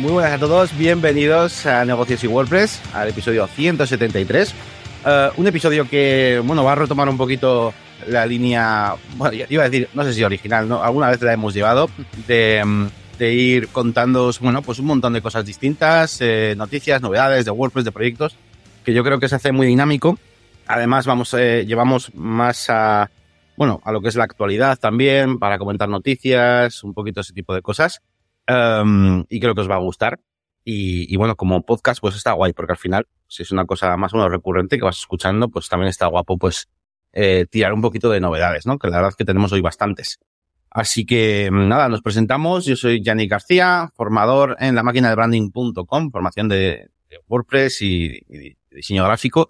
Muy buenas a todos, bienvenidos a Negocios y WordPress, al episodio 173. Eh, un episodio que, bueno, va a retomar un poquito la línea, bueno, iba a decir, no sé si original, ¿no? Alguna vez la hemos llevado, de, mm, de ir contando, bueno, pues un montón de cosas distintas, eh, noticias, novedades de WordPress, de proyectos, que yo creo que se hace muy dinámico. Además, vamos, eh, llevamos más a, bueno, a lo que es la actualidad también, para comentar noticias, un poquito ese tipo de cosas. Um, y creo que os va a gustar. Y, y, bueno, como podcast, pues está guay, porque al final, si es una cosa más o menos recurrente que vas escuchando, pues también está guapo, pues, eh, tirar un poquito de novedades, ¿no? Que la verdad es que tenemos hoy bastantes. Así que nada, nos presentamos. Yo soy Yannick García, formador en la máquina de branding.com, formación de, de WordPress y, y, diseño gráfico.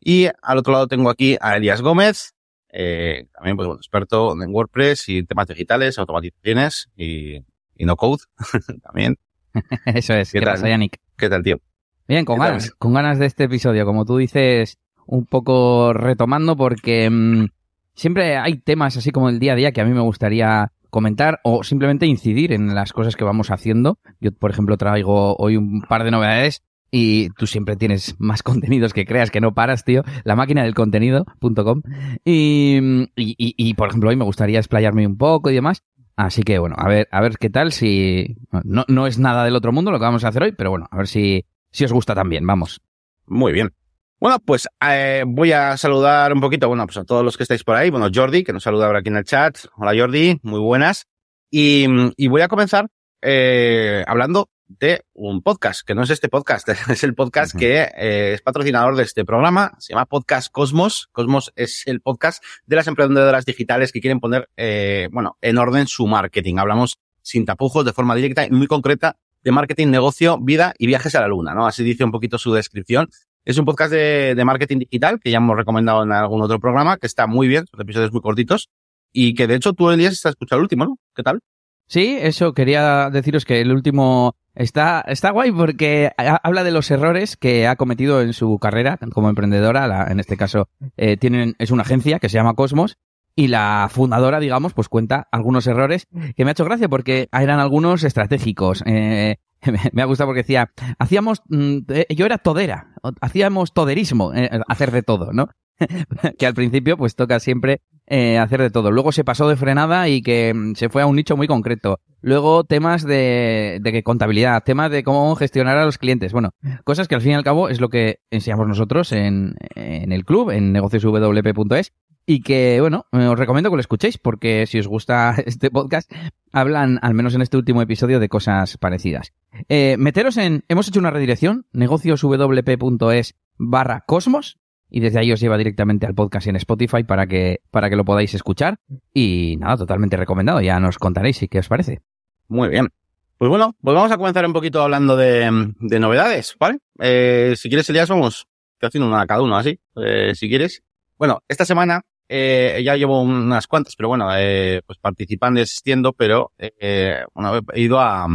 Y al otro lado tengo aquí a Elias Gómez, eh, también pues bueno, experto en WordPress y temas digitales, automatizaciones y, y no code también. Eso es. ¿Qué, ¿Qué tal? pasa, Yannick? ¿Qué tal, tío? Bien, con ganas, con ganas de este episodio, como tú dices, un poco retomando porque mmm, siempre hay temas así como el día a día que a mí me gustaría comentar o simplemente incidir en las cosas que vamos haciendo. Yo, por ejemplo, traigo hoy un par de novedades y tú siempre tienes más contenidos que creas que no paras, tío. La máquina del contenido.com. Y, y, y, y, por ejemplo, hoy me gustaría explayarme un poco y demás. Así que bueno, a ver, a ver qué tal si no, no es nada del otro mundo lo que vamos a hacer hoy, pero bueno, a ver si, si os gusta también, vamos. Muy bien. Bueno, pues eh, voy a saludar un poquito, bueno, pues a todos los que estáis por ahí. Bueno, Jordi, que nos saluda ahora aquí en el chat. Hola Jordi, muy buenas. Y, y voy a comenzar eh, hablando de un podcast, que no es este podcast, es el podcast uh -huh. que eh, es patrocinador de este programa, se llama Podcast Cosmos. Cosmos es el podcast de las emprendedoras digitales que quieren poner, eh, bueno, en orden su marketing. Hablamos sin tapujos, de forma directa y muy concreta de marketing, negocio, vida y viajes a la luna, ¿no? Así dice un poquito su descripción. Es un podcast de, de marketing digital que ya hemos recomendado en algún otro programa, que está muy bien, son episodios muy cortitos y que de hecho tú, Elías, estás escuchando el último, ¿no? ¿Qué tal? Sí, eso quería deciros que el último está, está guay porque habla de los errores que ha cometido en su carrera como emprendedora. La, en este caso, eh, tienen, es una agencia que se llama Cosmos y la fundadora, digamos, pues cuenta algunos errores que me ha hecho gracia porque eran algunos estratégicos. Eh, me ha gustado porque decía, hacíamos, yo era todera, hacíamos toderismo, eh, hacer de todo, ¿no? que al principio pues toca siempre eh, hacer de todo. Luego se pasó de frenada y que mm, se fue a un nicho muy concreto. Luego temas de, de contabilidad, temas de cómo gestionar a los clientes. Bueno, cosas que al fin y al cabo es lo que enseñamos nosotros en, en el club, en negocioswp.es. Y que, bueno, os recomiendo que lo escuchéis porque si os gusta este podcast, hablan, al menos en este último episodio, de cosas parecidas. Eh, meteros en, hemos hecho una redirección, negocioswp.es barra cosmos, y desde ahí os lleva directamente al podcast en Spotify para que, para que lo podáis escuchar. Y nada, totalmente recomendado. Ya nos contaréis si qué os parece. Muy bien. Pues bueno, pues vamos a comenzar un poquito hablando de, de novedades, ¿vale? Eh, si quieres, Elías, vamos haciendo una cada uno así, eh, si quieres. Bueno, esta semana eh, ya llevo unas cuantas, pero bueno, eh, pues participando y asistiendo, pero eh, bueno, he ido a,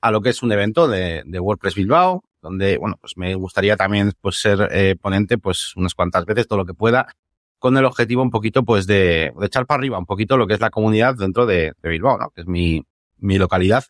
a lo que es un evento de, de WordPress Bilbao, donde, bueno, pues me gustaría también pues ser eh, ponente pues unas cuantas veces, todo lo que pueda, con el objetivo un poquito pues de, de echar para arriba un poquito lo que es la comunidad dentro de, de Bilbao, ¿no? Que es mi, mi localidad.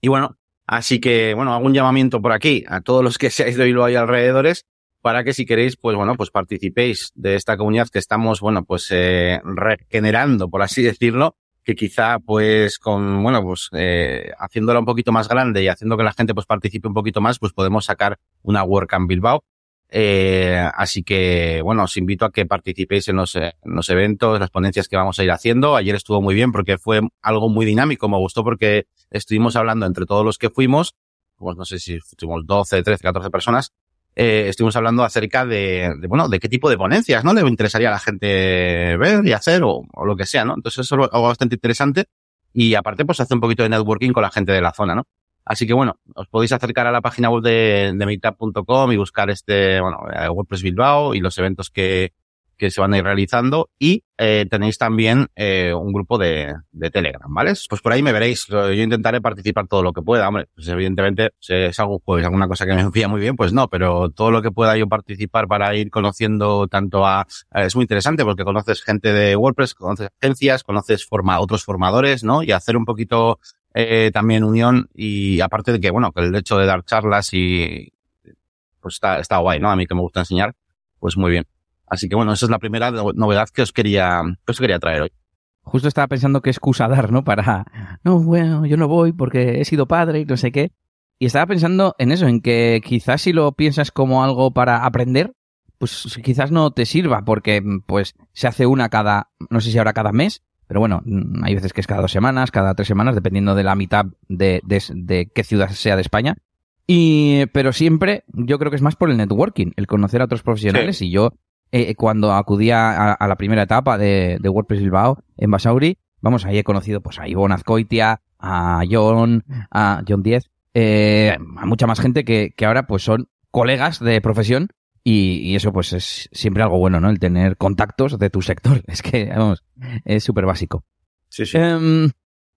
Y bueno, así que, bueno, hago un llamamiento por aquí a todos los que seáis de Bilbao y alrededores para que si queréis, pues bueno, pues participéis de esta comunidad que estamos, bueno, pues eh, regenerando, por así decirlo, que quizá pues con, bueno, pues eh, haciéndola un poquito más grande y haciendo que la gente pues participe un poquito más, pues podemos sacar una WordCamp Bilbao. Eh, así que, bueno, os invito a que participéis en los, en los eventos, las ponencias que vamos a ir haciendo. Ayer estuvo muy bien porque fue algo muy dinámico, me gustó porque estuvimos hablando entre todos los que fuimos, pues no sé si fuimos 12, 13, 14 personas, eh, estuvimos hablando acerca de, de, bueno, de qué tipo de ponencias, ¿no? Le interesaría a la gente ver y hacer o, o lo que sea, ¿no? Entonces eso es algo bastante interesante y aparte pues hace un poquito de networking con la gente de la zona, ¿no? Así que bueno, os podéis acercar a la página web de, de meetup.com y buscar este, bueno, WordPress Bilbao y los eventos que, que se van a ir realizando y eh, tenéis también eh, un grupo de, de, Telegram, ¿vale? Pues por ahí me veréis. Yo intentaré participar todo lo que pueda, hombre. Pues evidentemente, si es algún jueves, alguna cosa que me envía muy bien, pues no, pero todo lo que pueda yo participar para ir conociendo tanto a... Eh, es muy interesante porque conoces gente de WordPress, conoces agencias, conoces forma, otros formadores, ¿no? Y hacer un poquito eh, también unión y aparte de que, bueno, que el hecho de dar charlas y pues está, está guay, ¿no? A mí que me gusta enseñar, pues muy bien. Así que bueno, esa es la primera novedad que os quería, que os quería traer hoy. Justo estaba pensando qué excusa dar, ¿no? Para, no, bueno, yo no voy porque he sido padre y no sé qué. Y estaba pensando en eso, en que quizás si lo piensas como algo para aprender, pues quizás no te sirva, porque pues se hace una cada, no sé si ahora cada mes, pero bueno, hay veces que es cada dos semanas, cada tres semanas, dependiendo de la mitad de, de, qué ciudad sea de España. Y, pero siempre yo creo que es más por el networking, el conocer a otros profesionales. Y yo, eh, cuando acudía a, la primera etapa de, de, WordPress Bilbao en Basauri, vamos, ahí he conocido pues a Ivonne Azcoitia, a John, a John Diez, eh, a mucha más gente que, que ahora pues son colegas de profesión y, eso pues es siempre algo bueno, ¿no? El tener contactos de tu sector. Es que, vamos, es súper básico. Sí, sí. Em,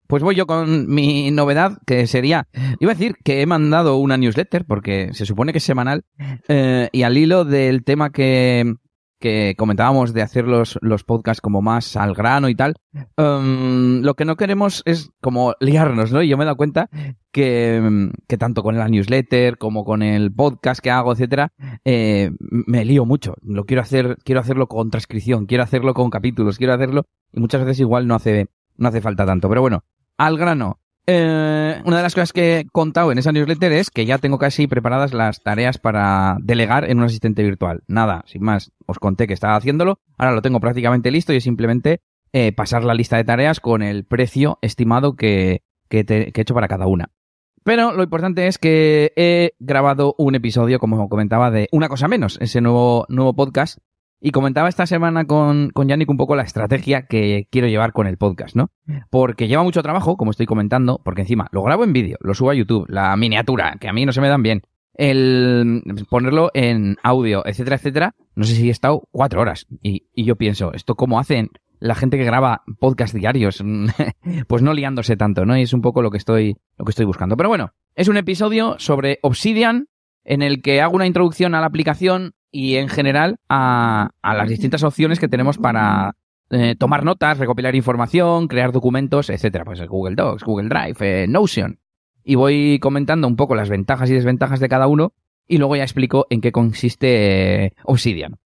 pues voy yo con mi novedad, que sería, iba a decir que he mandado una newsletter, porque se supone que es semanal, eh, y al hilo del tema que, que comentábamos de hacer los, los podcasts como más al grano y tal, um, lo que no queremos es como liarnos, ¿no? Y yo me he dado cuenta que, que tanto con la newsletter como con el podcast que hago, etcétera, eh, me lío mucho. Lo quiero hacer, quiero hacerlo con transcripción, quiero hacerlo con capítulos, quiero hacerlo, y muchas veces igual no hace, no hace falta tanto. Pero bueno, al grano. Eh, una de las cosas que he contado en esa newsletter es que ya tengo casi preparadas las tareas para delegar en un asistente virtual. Nada, sin más, os conté que estaba haciéndolo, ahora lo tengo prácticamente listo y es simplemente eh, pasar la lista de tareas con el precio estimado que, he hecho para cada una. Pero lo importante es que he grabado un episodio, como comentaba, de Una cosa menos, ese nuevo, nuevo podcast y comentaba esta semana con, con Yannick un poco la estrategia que quiero llevar con el podcast, ¿no? Porque lleva mucho trabajo, como estoy comentando, porque encima lo grabo en vídeo, lo subo a YouTube, la miniatura, que a mí no se me dan bien, el ponerlo en audio, etcétera, etcétera, no sé si he estado cuatro horas. Y, y yo pienso, ¿esto cómo hacen la gente que graba podcast diarios? pues no liándose tanto, ¿no? Y es un poco lo que estoy, lo que estoy buscando. Pero bueno, es un episodio sobre Obsidian, en el que hago una introducción a la aplicación, y en general a, las distintas opciones que tenemos para eh, tomar notas, recopilar información, crear documentos, etcétera. Pues Google Docs, Google Drive, eh, Notion. Y voy comentando un poco las ventajas y desventajas de cada uno y luego ya explico en qué consiste eh, Obsidian.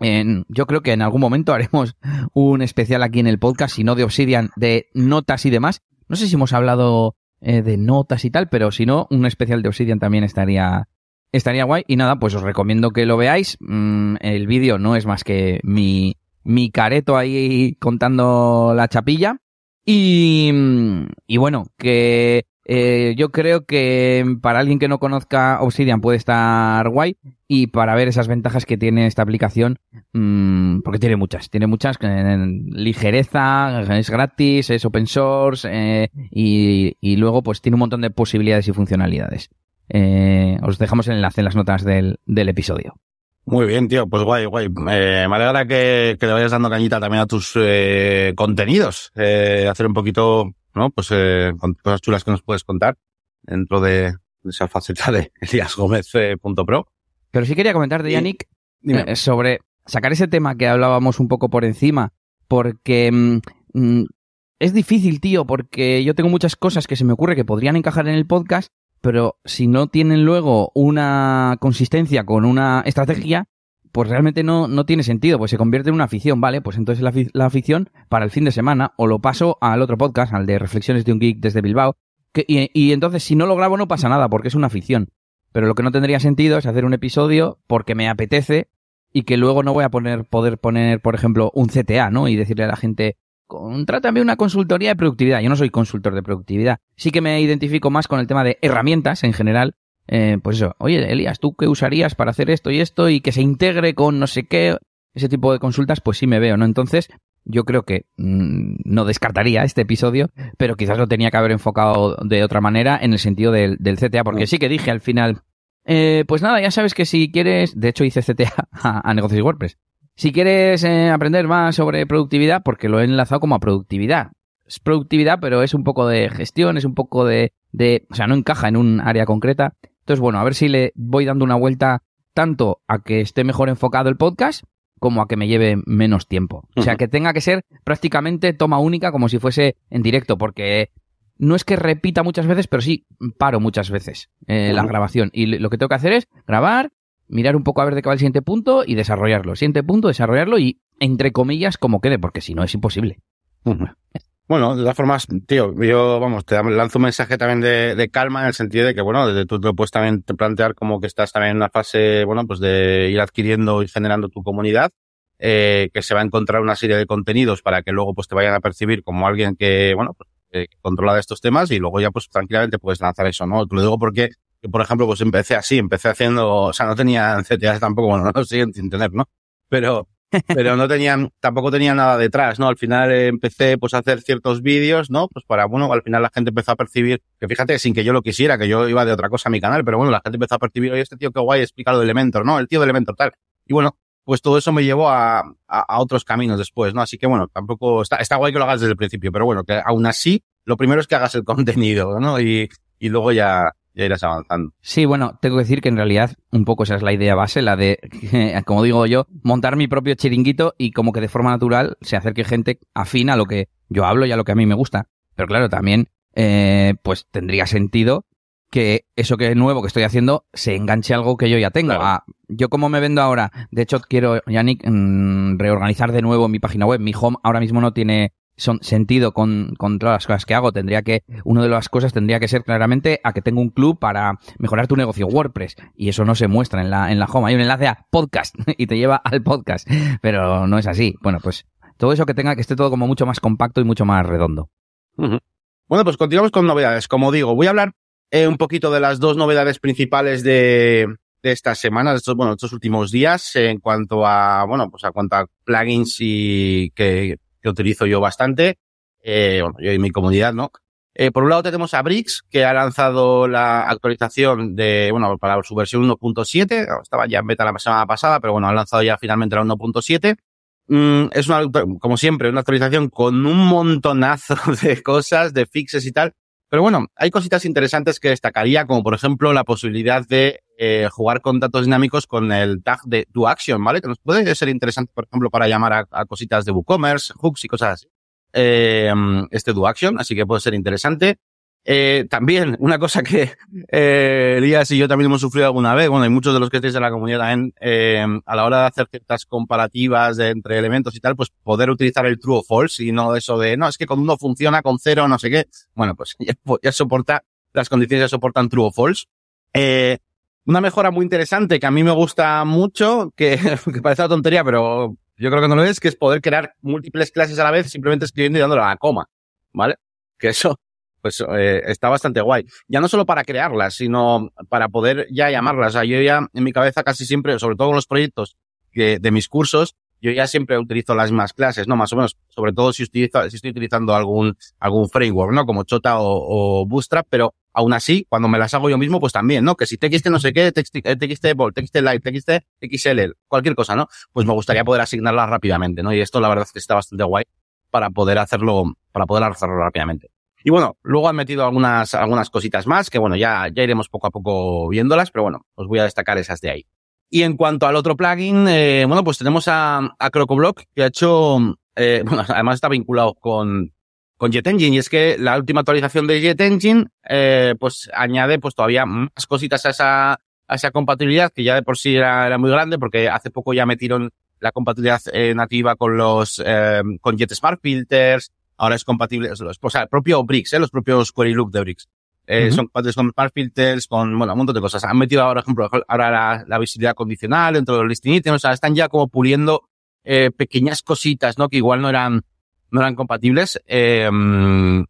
En, yo creo que en algún momento haremos un especial aquí en el podcast, si no de Obsidian, de notas y demás. No sé si hemos hablado de notas y tal, pero si no, un especial de Obsidian también estaría, Estaría guay. Y nada, pues os recomiendo que lo veáis. Mm, el vídeo no es más que mi, mi careto ahí contando la chapilla. Y, mm, y bueno, que eh, yo creo que para alguien que no conozca Obsidian puede estar guay y para ver esas ventajas que tiene esta aplicación, mmm, porque tiene muchas, tiene muchas, ligereza, es gratis, es open source eh, y, y luego pues tiene un montón de posibilidades y funcionalidades. Eh, os dejamos el enlace en las notas del, del episodio. Muy bien, tío, pues guay, guay. Eh, me alegra que, que, le vayas dando cañita también a tus eh, contenidos, eh, hacer un poquito, ¿no? Pues con cosas chulas que nos puedes contar dentro de, esa faceta de eliasgomez.pro. Pero sí quería comentar de Yannick sobre sacar ese tema que hablábamos un poco por encima, porque mm, mm, es difícil, tío, porque yo tengo muchas cosas que se me ocurre que podrían encajar en el podcast, pero si no tienen luego una consistencia con una estrategia, pues realmente no, no tiene sentido, pues se convierte en una afición, ¿vale? Pues entonces la, afición para el fin de semana o lo paso al otro podcast, al de Reflexiones de un Geek desde Bilbao, que, y, y, entonces si no lo grabo no pasa nada porque es una afición. Pero lo que no tendría sentido es hacer un episodio porque me apetece y que luego no voy a poner, poder poner, por ejemplo, un CTA, ¿no? Y decirle a la gente, contrátame una consultoría de productividad. Yo no soy consultor de productividad. Sí que me identifico más con el tema de herramientas en general. Eh, pues eso, oye, Elías, ¿tú qué usarías para hacer esto y esto y que se integre con no sé qué? Ese tipo de consultas, pues sí me veo, ¿no? Entonces, yo creo que mmm, no descartaría este episodio, pero quizás lo tenía que haber enfocado de otra manera en el sentido del, del CTA, porque sí que dije al final, eh, pues nada, ya sabes que si quieres, de hecho hice CTA a, a negocios WordPress. Si quieres eh, aprender más sobre productividad, porque lo he enlazado como a productividad. Es productividad, pero es un poco de gestión, es un poco de, de, o sea, no encaja en un área concreta. Entonces, bueno, a ver si le voy dando una vuelta tanto a que esté mejor enfocado el podcast como a que me lleve menos tiempo. O sea, que tenga que ser prácticamente toma única como si fuese en directo, porque no es que repita muchas veces, pero sí paro muchas veces eh, la grabación. Y lo que tengo que hacer es grabar, mirar un poco a ver de qué va el siguiente punto y desarrollarlo. Siguiente punto, desarrollarlo y, entre comillas, como quede, porque si no es imposible. Bueno, de todas formas, tío, yo, vamos, te lanzo un mensaje también de, calma en el sentido de que, bueno, desde tú te puedes también plantear como que estás también en una fase, bueno, pues de ir adquiriendo y generando tu comunidad, eh, que se va a encontrar una serie de contenidos para que luego pues te vayan a percibir como alguien que, bueno, pues, que controla de estos temas y luego ya pues tranquilamente puedes lanzar eso, ¿no? Te lo digo porque, por ejemplo, pues empecé así, empecé haciendo, o sea, no tenía CTAs tampoco, bueno, no lo siguen sin tener, ¿no? Pero, pero no tenían, tampoco tenía nada detrás, ¿no? Al final eh, empecé pues a hacer ciertos vídeos, ¿no? Pues para, bueno, al final la gente empezó a percibir, que fíjate, sin que yo lo quisiera, que yo iba de otra cosa a mi canal, pero bueno, la gente empezó a percibir, oye, este tío qué guay explica lo de Elementor, ¿no? El tío de Elementor, tal. Y bueno, pues todo eso me llevó a, a, a, otros caminos después, ¿no? Así que bueno, tampoco está, está guay que lo hagas desde el principio, pero bueno, que aún así, lo primero es que hagas el contenido, ¿no? Y, y luego ya, ya irás avanzando. Sí, bueno, tengo que decir que en realidad un poco esa es la idea base, la de, como digo yo, montar mi propio chiringuito y como que de forma natural se acerque gente afina a lo que yo hablo y a lo que a mí me gusta. Pero claro, también, eh, pues tendría sentido que eso que es nuevo que estoy haciendo se enganche a algo que yo ya tengo. Claro. Ah, yo como me vendo ahora, de hecho quiero, Yannick, mm, reorganizar de nuevo mi página web. Mi home ahora mismo no tiene son, sentido con, con todas las cosas que hago. Tendría que, una de las cosas tendría que ser claramente a que tengo un club para mejorar tu negocio WordPress. Y eso no se muestra en la, en la home. Hay un enlace a podcast y te lleva al podcast. Pero no es así. Bueno, pues todo eso que tenga que esté todo como mucho más compacto y mucho más redondo. Bueno, pues continuamos con novedades. Como digo, voy a hablar eh, un poquito de las dos novedades principales de, de esta semana, de estos, bueno, estos últimos días, en cuanto a, bueno, pues a cuanto a plugins y que, que utilizo yo bastante, eh, bueno, yo y mi comunidad, ¿no? Eh, por un lado tenemos a Brix, que ha lanzado la actualización de, bueno, para su versión 1.7, estaba ya en beta la semana pasada, pero bueno, han lanzado ya finalmente la 1.7. Mm, es una, como siempre, una actualización con un montonazo de cosas, de fixes y tal, pero bueno, hay cositas interesantes que destacaría, como por ejemplo la posibilidad de eh, jugar con datos dinámicos con el tag de DoAction, ¿vale? Que nos puede ser interesante, por ejemplo, para llamar a, a cositas de WooCommerce, hooks y cosas así. Eh, este DoAction, así que puede ser interesante. Eh, también, una cosa que eh, Elías y yo también hemos sufrido alguna vez, bueno, y muchos de los que estáis en la comunidad también, eh, a la hora de hacer ciertas comparativas de, entre elementos y tal, pues poder utilizar el true o false y no eso de, no, es que con uno funciona, con cero, no sé qué. Bueno, pues ya, ya soporta, las condiciones ya soportan true o false. Eh, una mejora muy interesante que a mí me gusta mucho, que, que parece una tontería, pero yo creo que no lo es, que es poder crear múltiples clases a la vez simplemente escribiendo y dándole a la coma, ¿vale? Que eso, pues eh, está bastante guay. Ya no solo para crearlas, sino para poder ya llamarlas. O sea, yo ya en mi cabeza casi siempre, sobre todo con los proyectos de mis cursos, yo ya siempre utilizo las mismas clases, ¿no? Más o menos, sobre todo si, utilizo, si estoy utilizando algún, algún framework, ¿no? Como Chota o Bootstrap, pero aún así, cuando me las hago yo mismo, pues también, ¿no? Que si TXT no sé qué, TXT, TXT Bold, TXT Light, TXT XL, cualquier cosa, ¿no? Pues me gustaría poder asignarlas rápidamente, ¿no? Y esto la verdad es que está bastante guay para poder hacerlo, para poder hacerlo rápidamente. Y bueno, luego han metido algunas, algunas cositas más que bueno, ya, ya iremos poco a poco viéndolas, pero bueno, os voy a destacar esas de ahí. Y en cuanto al otro plugin, eh, bueno, pues tenemos a, a CrocoBlock que ha hecho, eh, bueno, además está vinculado con, con JetEngine y es que la última actualización de JetEngine, eh, pues añade pues todavía más cositas a esa, a esa compatibilidad que ya de por sí era, era muy grande porque hace poco ya metieron la compatibilidad eh, nativa con los, eh, con JetSmart Filters, ahora es compatible, o sea, el propio Bricks, ¿eh? los propios Query Look de Bricks. Eh, uh -huh. Son compatibles con Smart Filters, con, bueno, un montón de cosas. Han metido ahora, por ejemplo, ahora la, la visibilidad condicional dentro de los listing items, o sea, están ya como puliendo eh, pequeñas cositas, ¿no? Que igual no eran, no eran compatibles, eh,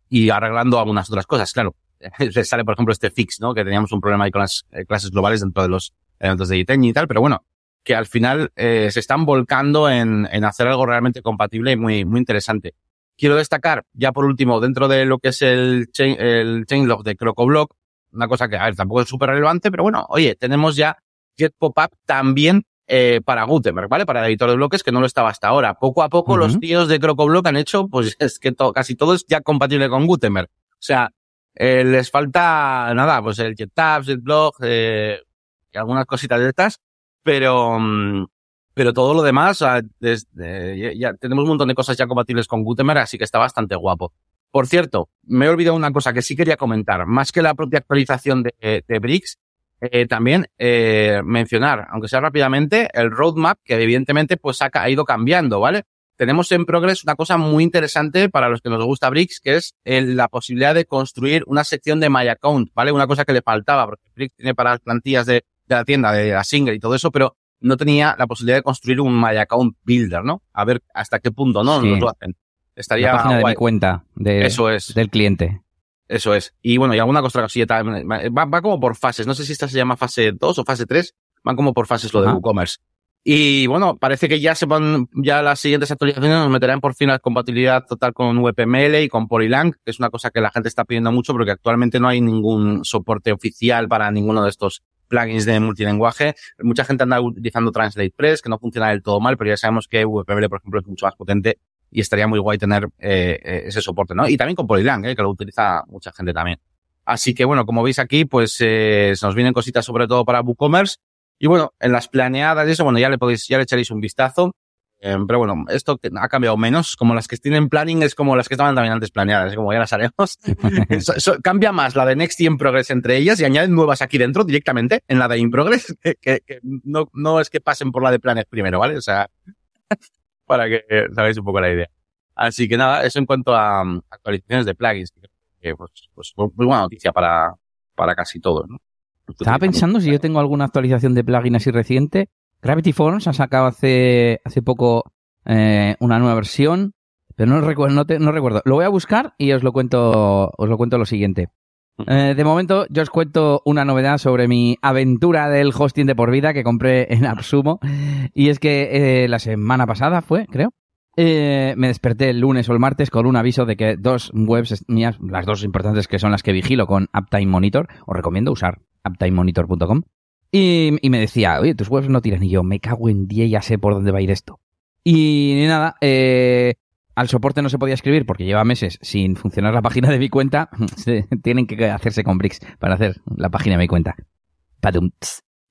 y arreglando algunas otras cosas. Claro, les sale, por ejemplo, este fix, ¿no? Que teníamos un problema ahí con las eh, clases globales dentro de los elementos de Iten y tal, pero bueno, que al final eh, se están volcando en, en hacer algo realmente compatible y muy, muy interesante. Quiero destacar, ya por último, dentro de lo que es el, chain, el chainlog de CrocoBlock, una cosa que, a ver, tampoco es súper relevante, pero bueno, oye, tenemos ya Jet Pop-Up también eh, para Gutenberg, ¿vale? Para el editor de bloques, que no lo estaba hasta ahora. Poco a poco uh -huh. los tíos de CrocoBlock han hecho, pues es que to casi todo es ya compatible con Gutenberg. O sea, eh, les falta, nada, pues el JetTabs, el blog, eh, y algunas cositas de estas, pero, um, pero todo lo demás, desde, ya, ya, tenemos un montón de cosas ya compatibles con Gutenberg, así que está bastante guapo. Por cierto, me he olvidado una cosa que sí quería comentar. Más que la propia actualización de, de Bricks, eh, también eh, mencionar, aunque sea rápidamente, el roadmap que evidentemente pues ha, ha, ido cambiando, ¿vale? Tenemos en Progress una cosa muy interesante para los que nos gusta Bricks, que es la posibilidad de construir una sección de My Account, ¿vale? Una cosa que le faltaba, porque Bricks tiene para las plantillas de, de la tienda, de la single y todo eso, pero no tenía la posibilidad de construir un My Account Builder, ¿no? A ver hasta qué punto no sí. nos lo hacen. Estaría la página guay. de mi cuenta de, eso es. del cliente. Eso es. Y bueno, y alguna cosa cosilla va, va como por fases. No sé si esta se llama fase 2 o fase 3. Van como por fases lo de WooCommerce. Y bueno, parece que ya se van, ya las siguientes actualizaciones nos meterán por fin la compatibilidad total con WPML y con Polylang, que es una cosa que la gente está pidiendo mucho porque actualmente no hay ningún soporte oficial para ninguno de estos plugins de multilenguaje. Mucha gente anda utilizando Translate Press, que no funciona del todo mal, pero ya sabemos que WPML, por ejemplo, es mucho más potente y estaría muy guay tener eh, ese soporte, ¿no? Y también con Polylang, eh, que lo utiliza mucha gente también. Así que bueno, como veis aquí, pues eh, se nos vienen cositas sobre todo para WooCommerce. Y bueno, en las planeadas y eso, bueno, ya le podéis, ya le echaréis un vistazo. Eh, pero bueno, esto ha cambiado menos. Como las que tienen planning es como las que estaban también antes planeadas, es como ya las haremos. eso, eso, cambia más la de Next y In Progress entre ellas y añaden nuevas aquí dentro directamente en la de In Progress, que, que, que no, no es que pasen por la de Planet primero, ¿vale? O sea, para que sabéis un poco la idea. Así que nada, eso en cuanto a um, actualizaciones de plugins, que pues, pues muy buena noticia para, para casi todos, ¿no? Estaba pensando si yo tengo alguna actualización de plugin así reciente. Gravity Forms ha sacado hace, hace poco eh, una nueva versión, pero no recuerdo, no, te, no recuerdo. Lo voy a buscar y os lo cuento, os lo cuento lo siguiente. Eh, de momento, yo os cuento una novedad sobre mi aventura del hosting de por vida que compré en Absumo. Y es que eh, la semana pasada fue, creo. Eh, me desperté el lunes o el martes con un aviso de que dos webs mías, las dos importantes que son las que vigilo con Uptime Monitor, os recomiendo usar uptimemonitor.com. Y, y, me decía, oye, tus webs no tiran. Y yo, me cago en día, ya sé por dónde va a ir esto. Y nada, eh, al soporte no se podía escribir porque lleva meses sin funcionar la página de mi cuenta. Tienen que hacerse con Bricks para hacer la página de mi cuenta.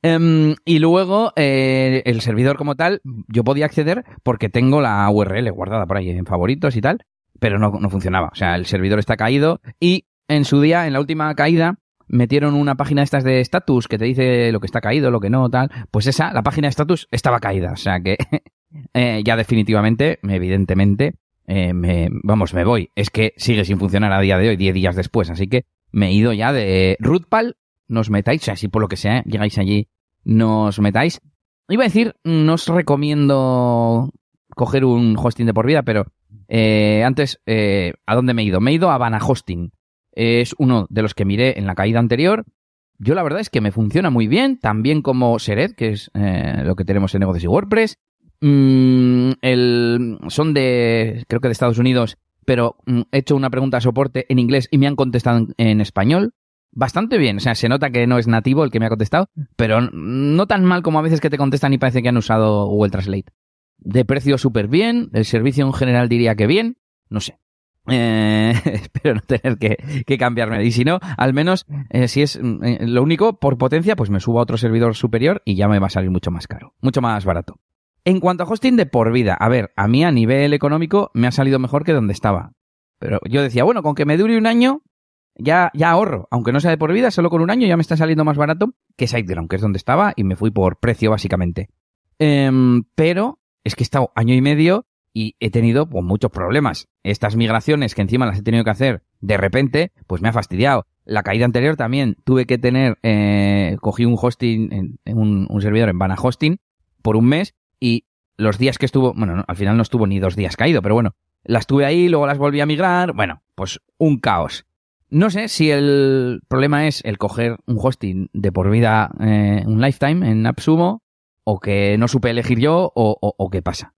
Um, y luego, eh, el servidor como tal, yo podía acceder porque tengo la URL guardada por ahí en favoritos y tal, pero no, no funcionaba. O sea, el servidor está caído y en su día, en la última caída, metieron una página de estas de status que te dice lo que está caído, lo que no, tal. Pues esa, la página de status, estaba caída. O sea que eh, ya definitivamente, evidentemente, eh, vamos, me voy. Es que sigue sin funcionar a día de hoy, 10 días después. Así que me he ido ya de rootpal nos metáis, si por lo que sea llegáis allí, nos metáis. Iba a decir, no os recomiendo coger un hosting de por vida, pero eh, antes, eh, ¿a dónde me he ido? Me he ido a Vana Hosting. Es uno de los que miré en la caída anterior. Yo la verdad es que me funciona muy bien, también como Sered, que es lo que tenemos en negocios y WordPress. Mm, el, son de, creo que de Estados Unidos, pero mm, he hecho una pregunta de soporte en inglés y me han contestado en, español bastante bien. O sea, se nota que no es nativo el que me ha contestado, pero no tan mal como a veces que te contestan y parece que han usado Google Translate. De precio súper bien, el servicio en general diría que bien, no sé. Eh, espero no tener que, cambiarme. Y si no, al menos, eh, si es eh, lo único, por potencia, pues me subo a otro servidor superior y ya me va a salir mucho más caro, mucho más barato. En cuanto a hosting de por vida, a ver, a mí a nivel económico me ha salido mejor que donde estaba. Pero yo decía, bueno, con que me dure un año, ya, ya ahorro, aunque no sea de por vida, solo con un año ya me está saliendo más barato que SiteGround, que es donde estaba, y me fui por precio básicamente. Um, pero es que he estado año y medio y he tenido pues, muchos problemas. Estas migraciones que encima las he tenido que hacer de repente, pues me ha fastidiado. La caída anterior también tuve que tener, eh, cogí un hosting, un, un, servidor en Vana Hosting por un mes y los días que estuvo, bueno, no, al final no estuvo ni dos días caído, pero bueno, las tuve ahí, luego las volví a migrar, bueno, pues un caos. No sé si el problema es el coger un hosting de por vida, eh, un lifetime en AppSumo, o que no supe elegir yo, o, o, o, qué pasa.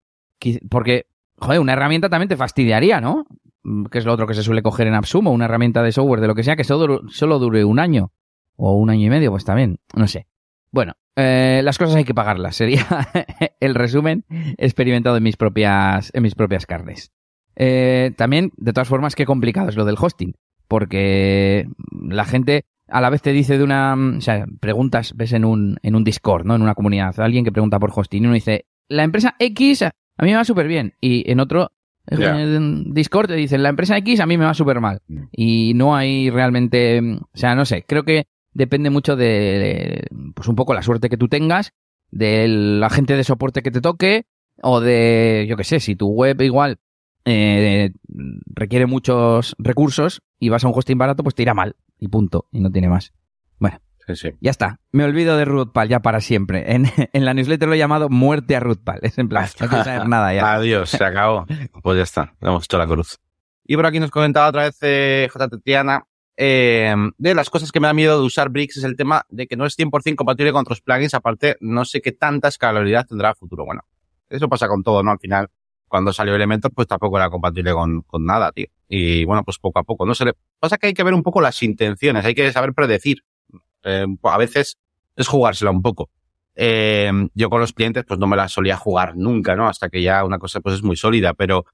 Porque, joder, una herramienta también te fastidiaría, ¿no? Mm, que es lo otro que se suele coger en AppSumo, una herramienta de software, de lo que sea, que solo, solo dure un año, o un año y medio, pues también, no sé. Bueno, eh, las cosas hay que pagarlas, sería el resumen experimentado en mis propias, en mis propias carnes. Eh, también, de todas formas, qué complicado es lo del hosting porque la gente a la vez te dice de una, o sea, preguntas, ves en un, en un Discord, ¿no? En una comunidad, alguien que pregunta por hosting y uno dice, la empresa X a mí me va súper bien y en otro en Discord te dicen la empresa X a mí me va súper mal. Mm. Y no hay realmente, o sea, no sé, creo que depende mucho de, de, pues un poco la suerte que tú tengas, del agente de soporte que te toque, o de, yo qué sé, si tu web igual eh, requiere muchos recursos y vas a un hosting barato, pues te irá mal. Y punto. Y no tiene más. Bueno, Sí, sí. ya está. Me olvido de Rootpal ya para siempre. En, en la newsletter lo he llamado muerte a Rootpal. Es en plan, no quiero saber nada ya. Adiós, se acabó. Pues ya está, le hemos hecho la cruz. Y por aquí nos comentaba otra vez eh, J. Tetiana, eh, de las cosas que me da miedo de usar Bricks es el tema de que no es 100% compatible con otros plugins, aparte no sé qué tanta escalabilidad tendrá a futuro. Bueno, eso pasa con todo, ¿no? Al final, cuando salió Elementor, pues tampoco era compatible con, con nada, tío. Y bueno, pues poco a poco, ¿no? Se le pasa que hay que ver un poco las intenciones, hay que saber predecir. Eh, a veces es jugársela un poco. Eh, yo con los clientes pues no me la solía jugar nunca, ¿no? Hasta que ya una cosa pues es muy sólida, pero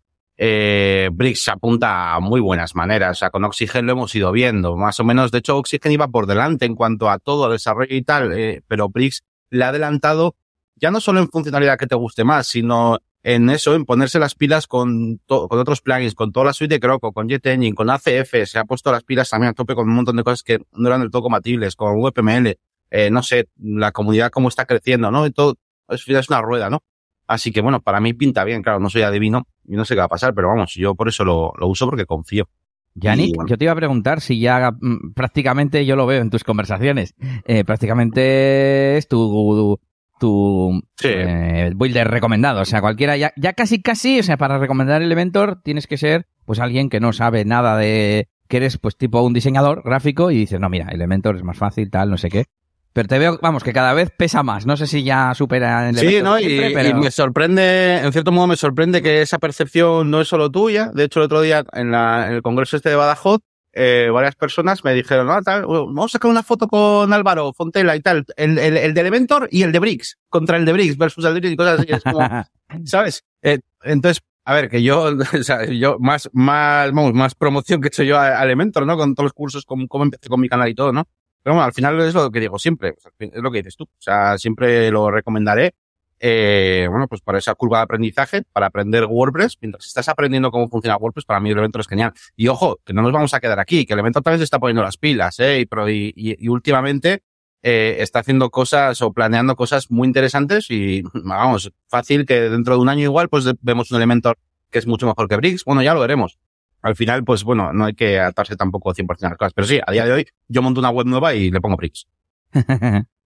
eh, Brix apunta a muy buenas maneras. O sea, con Oxygen lo hemos ido viendo, más o menos. De hecho, Oxygen iba por delante en cuanto a todo, desarrollo y tal, eh, pero Brix le ha adelantado ya no solo en funcionalidad que te guste más, sino en eso, en ponerse las pilas con, con otros plugins, con toda la suite de Croco, con Jet Engine, con ACF, se ha puesto las pilas también a tope con un montón de cosas que no eran del todo compatibles, con VPML, eh, no sé, la comunidad cómo está creciendo, ¿no? Y todo, es una rueda, ¿no? Así que bueno, para mí pinta bien, claro, no soy adivino y no sé qué va a pasar, pero vamos, yo por eso lo, lo uso porque confío. Yannick, bueno. yo te iba a preguntar si ya mm, prácticamente yo lo veo en tus conversaciones. Eh, prácticamente es tu, tu Sí. eh, builder recomendado. O sea, cualquiera, ya, ya casi casi, o sea, para recomendar Elementor tienes que ser pues alguien que no sabe nada de que eres pues tipo un diseñador gráfico y dices, no, mira, Elementor es más fácil, tal, no sé qué. Pero te veo, vamos, que cada vez pesa más. No sé si ya supera Sí, Elementor ¿no? Y, siempre, y pero- me sorprende, en cierto modo me sorprende que esa percepción no es solo tuya. De hecho, el otro día en, la, en el congreso este de Badajoz, eh, varias personas me dijeron, ah, tal, vamos a sacar una foto con Álvaro Fontela y tal, el, el, el de Elementor y el de Brix, contra el de Brix versus el de Brix y cosas así. Es como, ¿sabes? Eh, entonces, a ver, que yo, o sea, yo más, más, vamos, más promoción que he hecho yo a, a Elementor, ¿no? Con todos los cursos, cómo, cómo empecé con mi canal y todo, ¿no? Pero bueno, al final es lo que digo siempre, es lo que dices tú. O sea, siempre lo recomendaré, eh, bueno, pues para esa curva de aprendizaje, para aprender WordPress, mientras estás aprendiendo cómo funciona WordPress, para mí Elementor es genial. Y ojo, que no nos vamos a quedar aquí, que Elementor también se está poniendo las pilas, ¿eh? Y, pero, y, y, últimamente, eh, está haciendo cosas o planeando cosas muy interesantes y vamos, fácil que dentro de un año igual pues vemos un Elementor que es mucho mejor que Brix. Bueno, ya lo veremos. Al final, pues bueno, no hay que atarse tampoco 100% a las cosas. Pero sí, a día de hoy yo monto una web nueva y le pongo Brix.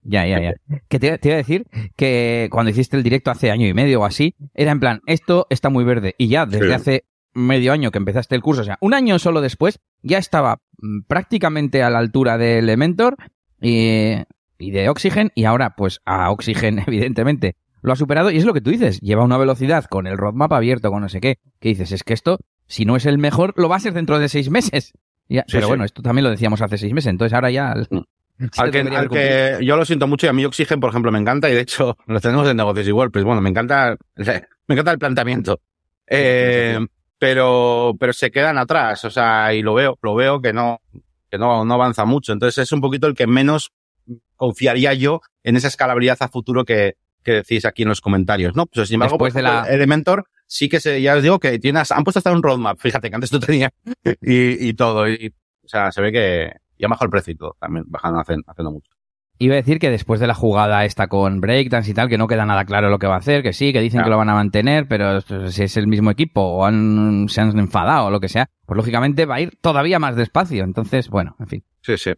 ya, ya, ya. Que te, te iba a decir que cuando hiciste el directo hace año y medio o así, era en plan, esto está muy verde. Y ya desde Sí. hace medio año que empezaste el curso, o sea, un año solo después, ya estaba mm, prácticamente a la altura de Elementor y, y de Oxygen. Y ahora, pues a Oxygen, evidentemente, lo ha superado. Y es lo que tú dices, lleva una velocidad con el roadmap abierto, con no sé qué. Que dices, es que esto, si no es el mejor, lo va a ser dentro de seis meses. Ya, Sí, pero sí. bueno, esto también lo decíamos hace seis meses, entonces ahora ya... se Al que, al que yo lo siento mucho y a mí Oxygen, por ejemplo, me encanta y de hecho lo tenemos en negocios y WordPress. Bueno, me encanta, me encanta el planteamiento. Eh, pero, pero se quedan atrás, o sea, y lo veo, lo veo que no, que no, no avanza mucho. Entonces es un poquito el que menos confiaría yo en esa escalabilidad a futuro que, que decís aquí en los comentarios, ¿no? Pues sin embargo, Después de la- Elementor sí que se, ya os digo que tienes, han puesto hasta un roadmap, fíjate que antes no tenía y, y todo, y, o sea, se ve que ya bajó el precio y todo, también bajando haciendo, haciendo mucho. Iba a decir que después de la jugada esta con Breakdance y tal, que no queda nada claro lo que va a hacer, que sí, que dicen Claro. que lo van a mantener, pero si es el mismo equipo o han, se han enfadado o lo que sea, pues lógicamente va a ir todavía más despacio. Entonces, bueno, en fin. Sí, sí.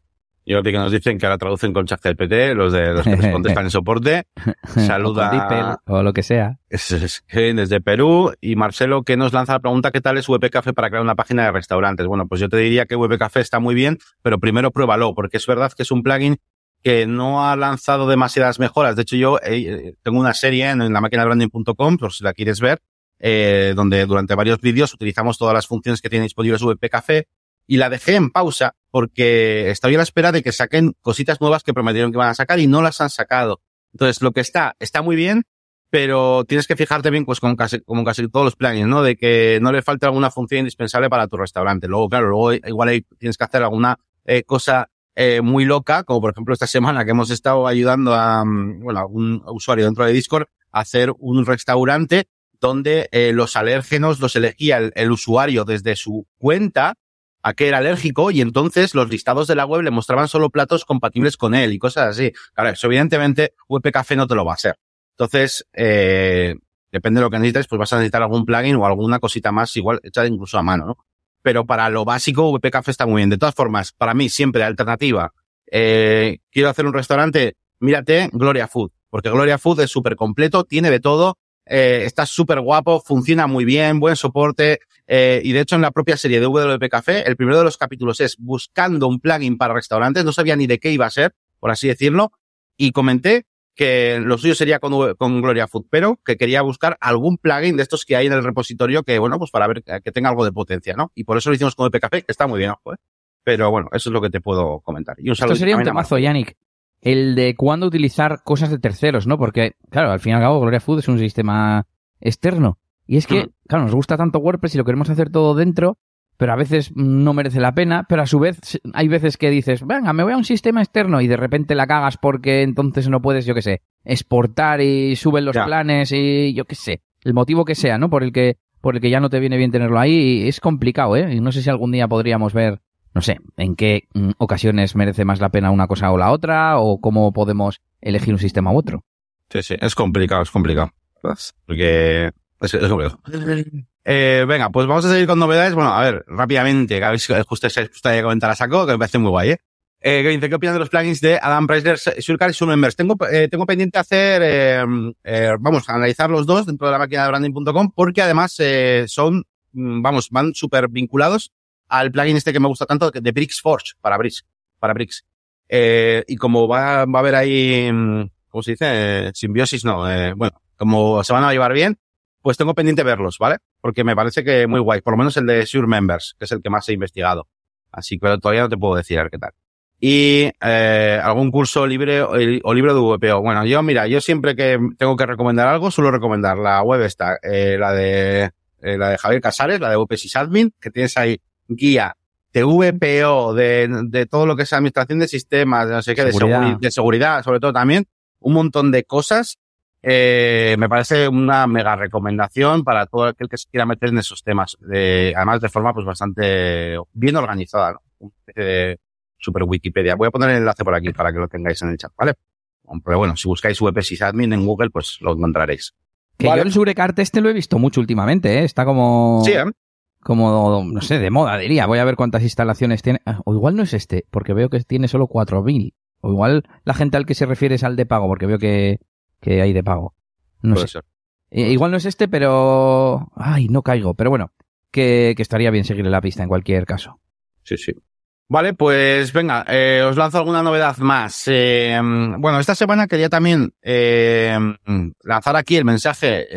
Y ahora que nos dicen que ahora traducen con ChatGPT, los de los que nos contestan en soporte. Saluda- O lo que sea. Es, desde Perú. Y Marcelo que nos lanza la pregunta, ¿qué tal es WP Café para crear una página de restaurantes? Bueno, pues yo te diría que WP Café está muy bien, pero primero pruébalo, porque es verdad que es un plugin que no ha lanzado demasiadas mejoras. De hecho, yo eh, tengo una serie en, en la máquina de branding.com, por si la quieres ver, eh, donde durante varios vídeos utilizamos todas las funciones que tiene disponibles WP Café y la dejé en pausa porque estoy a la espera de que saquen cositas nuevas que prometieron que van a sacar y no las han sacado. Entonces, lo que está, está muy bien, pero tienes que fijarte bien, pues como casi, como casi todos los plugins, ¿no? De que no le falte alguna función indispensable para tu restaurante. Luego, claro, luego igual ahí tienes que hacer alguna eh, cosa eh, muy loca, como por ejemplo esta semana que hemos estado ayudando a, mm, bueno, a un usuario dentro de Discord a hacer un restaurante donde eh, los alérgenos los elegía el, el, usuario desde su cuenta a qué era alérgico y entonces los listados de la web le mostraban solo platos compatibles con él y cosas así. Claro, eso evidentemente WP Café no te lo va a hacer. Entonces, eh, depende de lo que necesites, pues vas a necesitar algún plugin o alguna cosita más, igual echar incluso a mano, ¿no? Pero para lo básico, WP Café está muy bien. De todas formas, para mí siempre alternativa. Eh, quiero hacer un restaurante, mírate Gloria Food, porque Gloria Food es súper completo, tiene de todo, eh, está súper guapo, funciona muy bien, buen soporte, eh, y de hecho en la propia serie de WP Café, el primero de los capítulos es buscando un plugin para restaurantes, no sabía ni de qué iba a ser, por así decirlo, y comenté que lo suyo sería con, con Gloria Food, pero que quería buscar algún plugin de estos que hay en el repositorio que, bueno, pues para ver que tenga algo de potencia, ¿no? Y por eso lo hicimos con WP Café, que está muy bien, ojo, ¿eh? Pero bueno, eso es lo que te puedo comentar. Y un Esto sería un temazo, Yannick. El de cuándo utilizar cosas de terceros, ¿no? Porque, claro, al fin y al cabo, Gloria Food es un sistema externo. Y es que, claro, nos gusta tanto WordPress y lo queremos hacer todo dentro, pero a veces no merece la pena, pero a su vez hay veces que dices, venga, me voy a un sistema externo y de repente la cagas porque entonces no puedes, yo qué sé, exportar y suben los Ya. planes y yo qué sé, el motivo que sea, ¿no? Por el que, por el que ya no te viene bien tenerlo ahí, es complicado, ¿eh? Y no sé si algún día podríamos ver, no sé, en qué mm, ocasiones merece más la pena una cosa o la otra, o cómo podemos elegir un sistema u otro. Sí, sí, es complicado, es complicado. Porque es, es complicado. Eh, venga, pues vamos a seguir con novedades. Bueno, a ver, rápidamente, que a ver si justo comentar a saco, que me parece muy guay, ¿eh? Eh, que dice, ¿qué opinan de los plugins de Adam Preisler, Surcar y Submembers? Tengo, eh, tengo pendiente hacer, eh, eh, vamos, analizar los dos dentro de la máquina de branding.com porque además eh, son, mm, vamos, van súper vinculados al plugin este que me gusta tanto de Bricks Forge para Bricks, para Bricks. Eh, y como va, va a haber ahí, mm, ¿cómo se dice? Eh, simbiosis, no, eh, bueno, como se van a llevar bien, pues tengo pendiente verlos, ¿vale? Porque me parece que muy guay, por lo menos el de Sure Members, que es el que más he investigado. Así que todavía no te puedo decir a ver qué tal. Y eh, algún curso libre o, o libro de VPO. Bueno, yo, mira, yo siempre que tengo que recomendar algo, suelo recomendar la web esta, eh, la de eh, la de Javier Casares, la de VP Sysadmin, que tienes ahí guía de VPO, de, de todo lo que es administración de sistemas, de no sé qué, de, Seguridad. seguri- de seguridad, sobre todo también, un montón de cosas. Eh, me parece una mega recomendación para todo aquel que se quiera meter en esos temas. De, además, de forma pues bastante bien organizada, ¿no? Una especie de super Wikipedia. Voy a poner el enlace por aquí para que lo tengáis en el chat, ¿vale? Pero bueno, si buscáis VP Sysadmin en Google, pues lo encontraréis. Que Vale. yo el Surecart este lo he visto mucho últimamente, ¿eh? Está como... Sí, ¿eh? como, no sé, de moda, diría. Voy a ver cuántas instalaciones tiene. Ah, O igual no es este, porque veo que tiene solo 4.000. O igual la gente al que se refiere es al de pago, porque veo que, que hay de pago. No Puede sé. ser. Eh, igual no es este, pero... Ay, no caigo. Pero bueno, que, que estaría bien seguirle la pista en cualquier caso. Sí, sí. Vale, pues venga, eh, os lanzo alguna novedad más. Eh, bueno, esta semana quería también eh, lanzar aquí el mensaje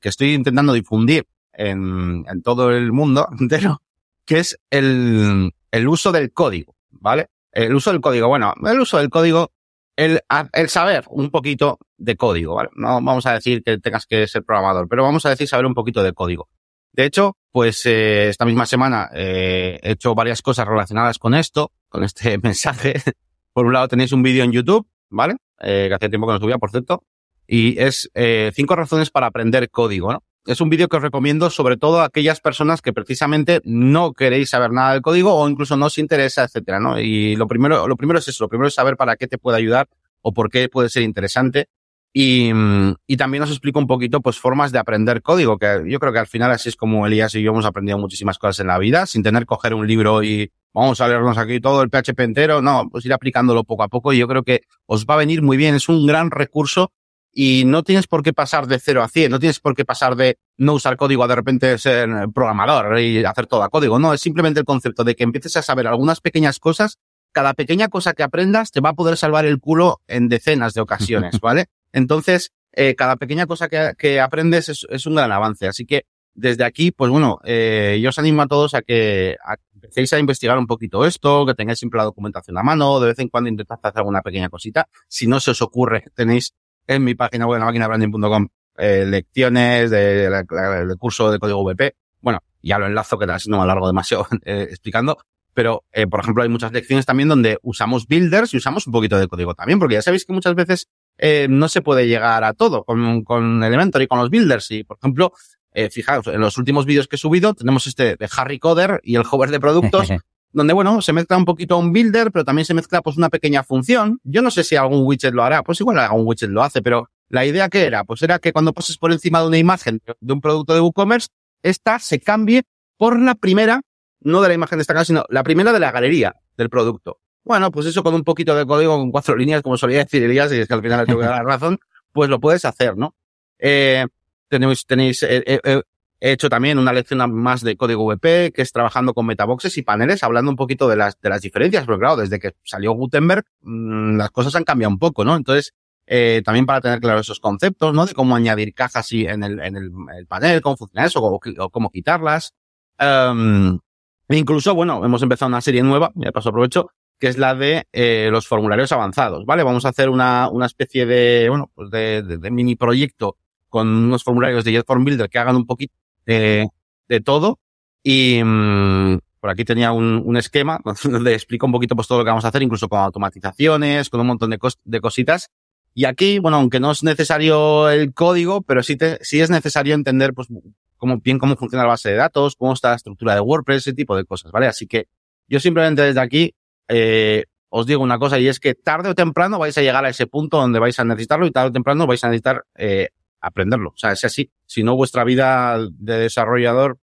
que estoy intentando difundir en, en todo el mundo entero, que es el, el uso del código, ¿vale? El uso del código, bueno, el uso del código, el, el saber un poquito de código, ¿vale? No vamos a decir que tengas que ser programador, pero vamos a decir saber un poquito de código. De hecho, pues eh, esta misma semana eh, he hecho varias cosas relacionadas con esto, con este mensaje. Por un lado tenéis un vídeo en YouTube, ¿vale? Eh, que hace tiempo que no subía, por cierto. Y es eh, cinco razones para aprender código, ¿no? Es un vídeo que os recomiendo sobre todo a aquellas personas que precisamente no queréis saber nada del código o incluso no os interesa, etcétera, ¿no? Y lo primero, lo primero es eso, lo primero es saber para qué te puede ayudar o por qué puede ser interesante. Y, también os explico un poquito, pues, formas de aprender código, que yo creo que al final así es como Elías y yo hemos aprendido muchísimas cosas en la vida, sin tener que coger un libro y vamos a leernos aquí todo el PHP entero, no, pues ir aplicándolo poco a poco y yo creo que os va a venir muy bien, es un gran recurso y no tienes por qué pasar de 0 a 100, no tienes por qué pasar de no usar código a de repente ser programador y hacer todo a código, no, es simplemente el concepto de que empieces a saber algunas pequeñas cosas, cada pequeña cosa que aprendas te va a poder salvar el culo en decenas de ocasiones, ¿vale? Entonces, eh, cada pequeña cosa que, que aprendes es, es, un gran avance. Así que desde aquí, pues bueno, eh, yo os animo a todos a que, a que empecéis a investigar un poquito esto, que tengáis siempre la documentación a mano, de vez en cuando intentad hacer alguna pequeña cosita. Si no se os ocurre, tenéis en mi página web, la máquina branding.com, eh, lecciones de, del curso de código VP. Bueno, ya lo enlazo, que así no me alargo demasiado eh, explicando. Pero, eh, por ejemplo, hay muchas lecciones también donde usamos builders y usamos un poquito de código también, porque ya sabéis que muchas veces eh, no se puede llegar a todo con, con Elementor y con los builders. Y, por ejemplo, eh, fijaos, en los últimos vídeos que he subido tenemos este de Harry Coder y el hover de productos, donde, bueno, se mezcla un poquito un builder, pero también se mezcla pues una pequeña función. Yo no sé si algún widget lo hará, pues igual algún widget lo hace, pero la idea que era, pues era que cuando pases por encima de una imagen de un producto de WooCommerce, esta se cambie por la primera, no de la imagen destacada, sino la primera de la galería del producto. Bueno, pues eso con un poquito de código, con cuatro líneas, como solía decir Elías, y es que al final le tengo que dar la razón, pues lo puedes hacer, ¿no? Eh, tenéis, tenéis, eh, eh, eh, he hecho también una lección más de código VP, que es trabajando con metaboxes y paneles, hablando un poquito de las, de las diferencias, porque claro, desde que salió Gutenberg, mmm, las cosas han cambiado un poco, ¿no? Entonces, eh, también para tener claros esos conceptos, ¿no? De cómo añadir cajas y en el, en el, el panel, cómo funciona eso, o, o cómo quitarlas. Um, incluso, bueno, hemos empezado una serie nueva, ya paso aprovecho, que es la de eh, los formularios avanzados, ¿vale? Vamos a hacer una, una especie de, bueno, pues de, de, de mini proyecto con unos formularios de JetForm Builder que hagan un poquito de, de todo. Y mmm, por aquí tenía un, un, esquema donde explico un poquito pues todo lo que vamos a hacer, incluso con automatizaciones, con un montón de, cos de cositas. Y aquí, bueno, aunque no es necesario el código, pero sí, te, sí es necesario entender, pues, cómo, bien cómo funciona la base de datos, cómo está la estructura de WordPress, ese tipo de cosas, ¿vale? Así que yo simplemente desde aquí eh, os digo una cosa y es que tarde o temprano vais a llegar a ese punto donde vais a necesitarlo y tarde o temprano vais a necesitar eh, aprenderlo. O sea, es así. Si no, vuestra vida de desarrollador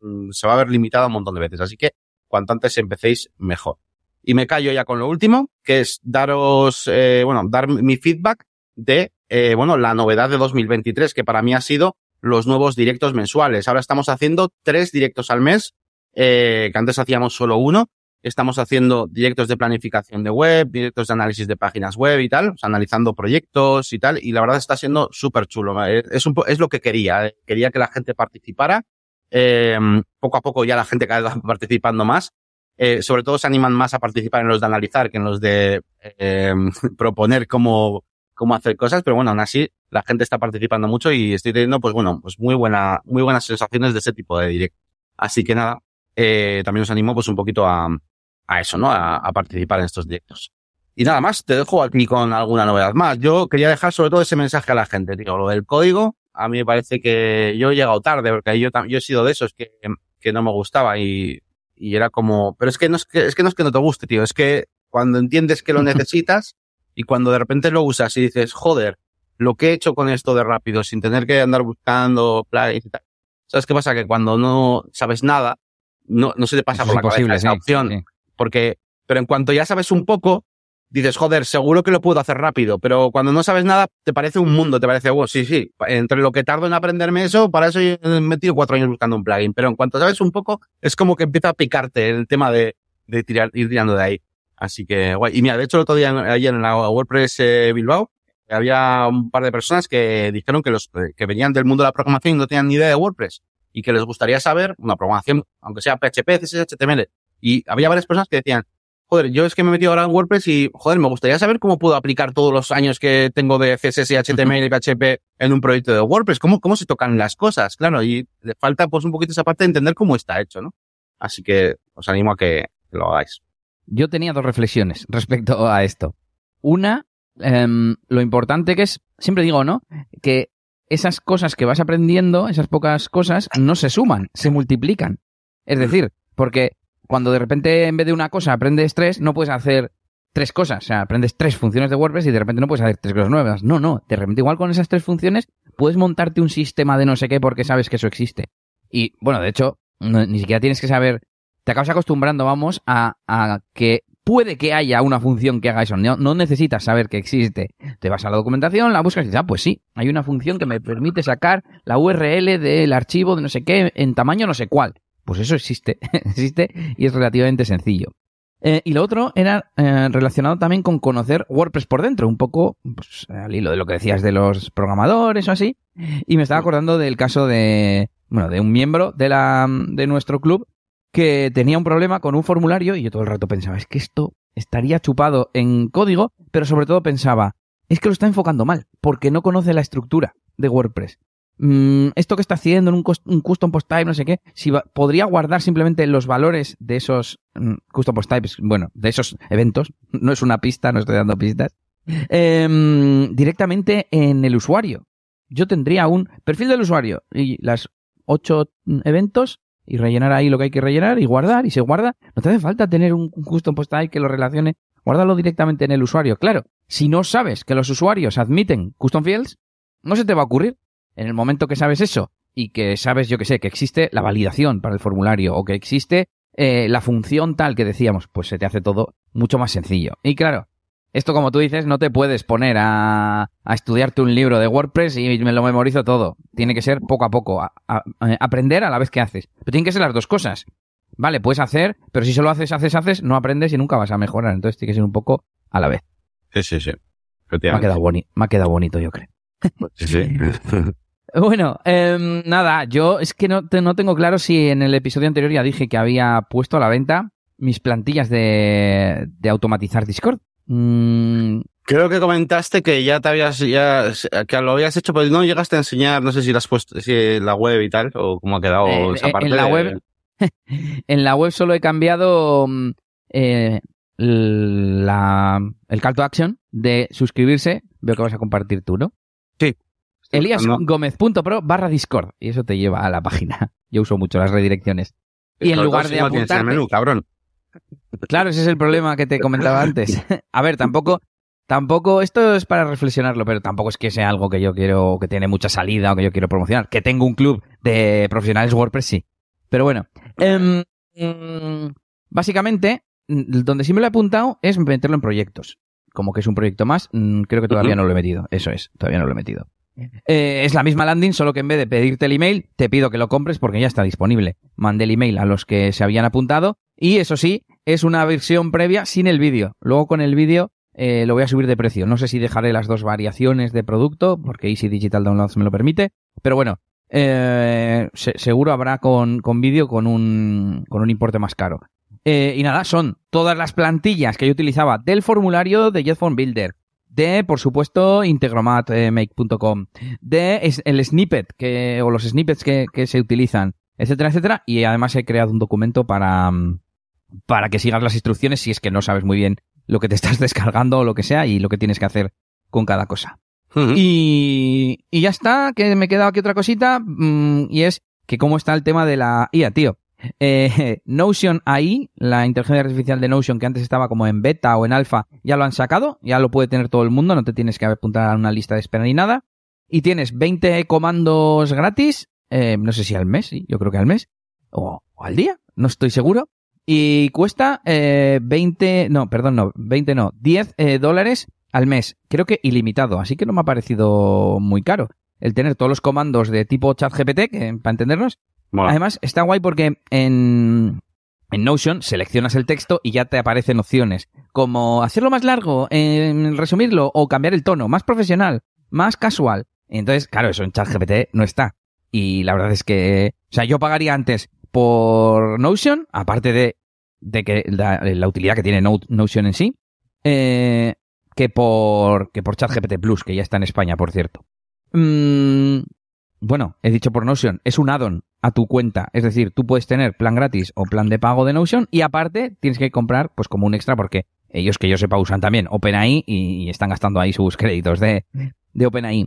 mmm, se va a ver limitada un montón de veces. Así que cuanto antes empecéis, mejor. Y me callo ya con lo último, que es daros, eh, bueno, dar mi feedback de, eh, bueno, la novedad de 2023, que para mí ha sido los nuevos directos mensuales. Ahora estamos haciendo tres directos al mes, eh, que antes hacíamos solo uno. Estamos haciendo directos de planificación de web, directos de análisis de páginas web y tal, analizando proyectos y tal, y la verdad está siendo súper chulo. Es, un, es lo que quería, quería que la gente participara. Eh, poco a poco ya la gente cada vez va participando más. Eh, sobre todo se animan más a participar en los de analizar que en los de eh, proponer cómo, cómo hacer cosas, pero bueno, aún así la gente está participando mucho y estoy teniendo, pues bueno, pues muy buena, muy buenas sensaciones de ese tipo de directo. Así que nada, eh, también os animo pues un poquito a, a eso, ¿no? A, a, participar en estos directos. Y nada más, te dejo aquí con alguna novedad más. Yo quería dejar sobre todo ese mensaje a la gente, tío. Lo del código, a mí me parece que yo he llegado tarde, porque yo, yo he sido de esos que, que no me gustaba y, y era como, pero es que no es que, es que no es que no te guste, tío. Es que cuando entiendes que lo necesitas y cuando de repente lo usas y dices, joder, lo que he hecho con esto de rápido, sin tener que andar buscando plugins y tal. ¿Sabes qué pasa? Que cuando no sabes nada, no, no se te pasa por la cabeza esa sí, opción. sí. Porque, pero en cuanto ya sabes un poco, dices, joder, seguro que lo puedo hacer rápido. Pero cuando no sabes nada, te parece un mundo, te parece, oh, sí, sí. Entre lo que tardo en aprenderme eso, para eso he metido cuatro años buscando un plugin. Pero en cuanto sabes un poco, es como que empieza a picarte el tema de, de tirar, ir tirando de ahí. Así que, guay. Y mira, de hecho, el otro día, ayer en la WordPress eh, Bilbao, había un par de personas que dijeron que los que venían del mundo de la programación y no tenían ni idea de WordPress y que les gustaría saber una programación, aunque sea PHP, CSS, HTML. Y había varias personas que decían, joder, yo es que me he metido ahora en WordPress y, joder, me gustaría saber cómo puedo aplicar todos los años que tengo de CSS, HTML y PHP en un proyecto de WordPress. ¿Cómo, cómo se tocan las cosas? Claro, y le falta pues un poquito esa parte de entender cómo está hecho, ¿no? Así que os animo a que, lo hagáis. Yo tenía dos reflexiones respecto a esto. Una, eh, lo importante que es, siempre digo, ¿no? Que esas cosas que vas aprendiendo, esas pocas cosas, no se suman, se multiplican. Es decir, porque cuando de repente en vez de una cosa aprendes tres, no puedes hacer tres cosas. O sea, aprendes tres funciones de WordPress y de repente no puedes hacer tres cosas nuevas. No, no. De repente igual con esas tres funciones puedes montarte un sistema de no sé qué porque sabes que eso existe. Y bueno, de hecho, ni siquiera tienes que saber, te acabas acostumbrando, vamos, a, a que puede que haya una función que haga eso. No, no, necesitas saber que existe. Te vas a la documentación, la buscas y dices, ah, pues sí, hay una función que me permite sacar la URL del archivo de no sé qué en tamaño no sé cuál. Pues eso existe, existe y es relativamente sencillo. Eh, y lo otro era eh, relacionado también con conocer WordPress por dentro, un poco pues, al hilo de lo que decías de los programadores o así. Y me estaba acordando del caso de, bueno, de un miembro de la, de nuestro club que tenía un problema con un formulario y yo todo el rato pensaba, es que esto estaría chupado en código, pero sobre todo pensaba, es que lo está enfocando mal, porque no conoce la estructura de WordPress. Mm, esto que está haciendo en un, un, custom post type, no sé qué, si va, podría guardar simplemente los valores de esos mm, custom post types, bueno, de esos eventos, no es una pista, no estoy dando pistas, Em, directamente en el usuario. Yo tendría un perfil del usuario y las ocho eventos y rellenar ahí lo que hay que rellenar y guardar y se guarda. No te hace falta tener un custom post ahí que lo relacione. Guárdalo directamente en el usuario. Claro, si no sabes que los usuarios admiten custom fields, no se te va a ocurrir. En el momento que sabes eso y que sabes, yo que sé, que existe la validación para el formulario o que existe eh, la función tal que decíamos, pues se te hace todo mucho más sencillo. Y claro, esto como tú dices, no te puedes poner a, a estudiarte un libro de WordPress y me lo memorizo todo. Tiene que ser poco a poco, a, aprender a la vez que haces. Pero tienen que ser las dos cosas. Vale, puedes hacer, pero si solo haces, haces, haces, no aprendes y nunca vas a mejorar. Entonces tiene que ser un poco a la vez. Sí, sí, sí. Me ha quedado, boni me ha quedado bonito, yo creo. Sí, sí. Bueno, eh, nada, yo es que no, no tengo claro si en el episodio anterior ya dije que había puesto a la venta mis plantillas de, de automatizar Discord. Mm. Creo que comentaste que ya te habías, ya, que lo habías hecho, pero no llegaste a enseñar, no sé si lo has puesto, si la web y tal, o cómo ha quedado eh, esa parte. En la web, en la web solo he cambiado mm, eh, la, el call to action de suscribirse. Veo que vas a compartir tú, ¿no? Sí. Eliasgomez.pro barra Discord. Y eso te lleva a la página. Yo uso mucho las redirecciones. Y en lugar de apuntarte... menú, cabrón. Claro, ese es el problema que te comentaba antes. A ver, tampoco, tampoco, esto es para reflexionarlo, pero tampoco es que sea algo que yo quiero, que tiene mucha salida o que yo quiero promocionar. Que tengo un club de profesionales WordPress, sí. Pero bueno, em, básicamente, mm, donde sí me lo he apuntado es meterlo en proyectos. Como que es un proyecto más, mm, creo que todavía no lo he metido. Eso es, todavía no lo he metido. Eh, es la misma landing, solo que en vez de pedirte el email, te pido que lo compres porque ya está disponible. Mandé el email a los que se habían apuntado y eso sí, es una versión previa sin el vídeo. Luego con el vídeo eh, lo voy a subir de precio. No sé si dejaré las dos variaciones de producto porque Easy Digital Downloads me lo permite. Pero bueno, eh, seguro habrá con, con vídeo con un, con un importe más caro. Y nada, son todas las plantillas que yo utilizaba del formulario de JetPhone Builder, de, por supuesto, integromatmake.com, de el snippet que, o los snippets que, que se utilizan, etcétera, etcétera. Y además he creado un documento para, mm, para que sigas las instrucciones si es que no sabes muy bien lo que te estás descargando o lo que sea y lo que tienes que hacer con cada cosa. y, y, ya está, que me he quedado aquí otra cosita, mm, y es que cómo está el tema de la IA, tío. Eh, Notion AI, la inteligencia artificial de Notion que antes estaba como en beta o en alfa, ya lo han sacado, ya lo puede tener todo el mundo, no te tienes que apuntar a una lista de espera ni nada. Y tienes 20 comandos gratis, eh, no sé si al mes, yo creo que al mes, o, al día, no estoy seguro. Y cuesta eh, 20, no, perdón, no, 20 no, 10 eh, dólares al mes. Creo que ilimitado, así que no me ha parecido muy caro. El tener todos los comandos de tipo ChatGPT, para entendernos. Además, está guay porque en, en Notion seleccionas el texto y ya te aparecen opciones como hacerlo más largo, eh, resumirlo o cambiar el tono, más profesional, más casual. Entonces, claro, eso en ChatGPT no está. Y la verdad es que, o sea, yo pagaría antes por Notion, aparte de, de que la, utilidad que tiene Notion en sí, eh, que por que por ChatGPT Plus, que ya está en España, por cierto. Mm, bueno, he dicho por Notion, es un add-on a tu cuenta, es decir, tú puedes tener plan gratis o plan de pago de Notion y aparte tienes que comprar pues como un extra porque ellos que yo sepa usan también OpenAI y están gastando ahí sus créditos de, de OpenAI.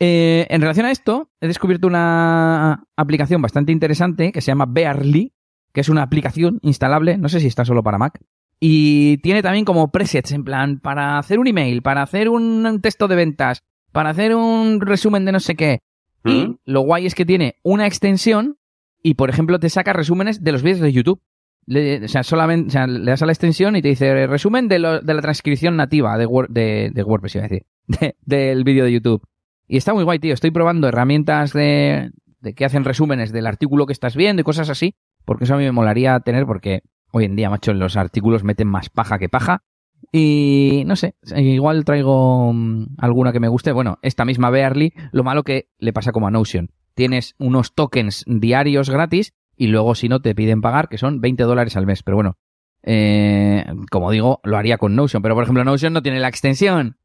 Eh, en relación a esto, he descubierto una aplicación bastante interesante que se llama Bearly, que es una aplicación instalable, no sé si está solo para Mac, y tiene también como presets, en plan, para hacer un email, para hacer un texto de ventas, para hacer un resumen de no sé qué. Y lo guay es que tiene una extensión y, por ejemplo, te saca resúmenes de los vídeos de YouTube. o sea, solamente, o sea, le das a la extensión y te dice resumen de, lo, de la transcripción nativa de, de, de WordPress, iba a decir, del vídeo de YouTube. Y está muy guay, tío. Estoy probando herramientas de, de que hacen resúmenes del artículo que estás viendo y cosas así, porque eso a mí me molaría tener porque hoy en día, macho, los artículos meten más paja que paja. Y no sé, igual traigo mm, alguna que me guste. Bueno, esta misma Bearly, lo malo que le pasa como a Notion. Tienes unos tokens diarios gratis y luego si no te piden pagar, que son 20 dólares al mes. Pero bueno, eh, como digo, lo haría con Notion. Pero por ejemplo, Notion no tiene la extensión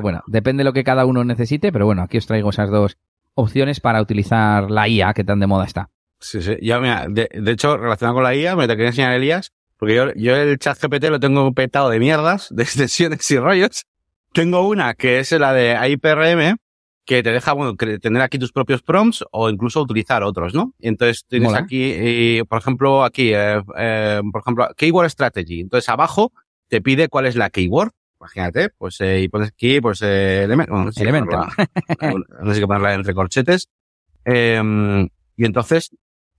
bueno, depende de lo que cada uno necesite, pero bueno, aquí os traigo esas dos opciones para utilizar la IA que tan de moda está. Sí, sí. Ya, mira, de, hecho, relacionado con la IA, me te quería enseñar Elías, porque yo, yo el chat GPT lo tengo petado de mierdas, de extensiones y rollos, Tengo una que es la de IPRM, que te deja, bueno, tener aquí tus propios prompts o incluso utilizar otros, ¿no? Entonces tienes aquí, por ejemplo, aquí, eh, eh, por ejemplo, Keyword Strategy. Entonces abajo te pide cuál es la keyword. Imagínate, pues, eh, y pones aquí, pues, eh, no sé no sé qué ponerla entre corchetes. Em, y entonces,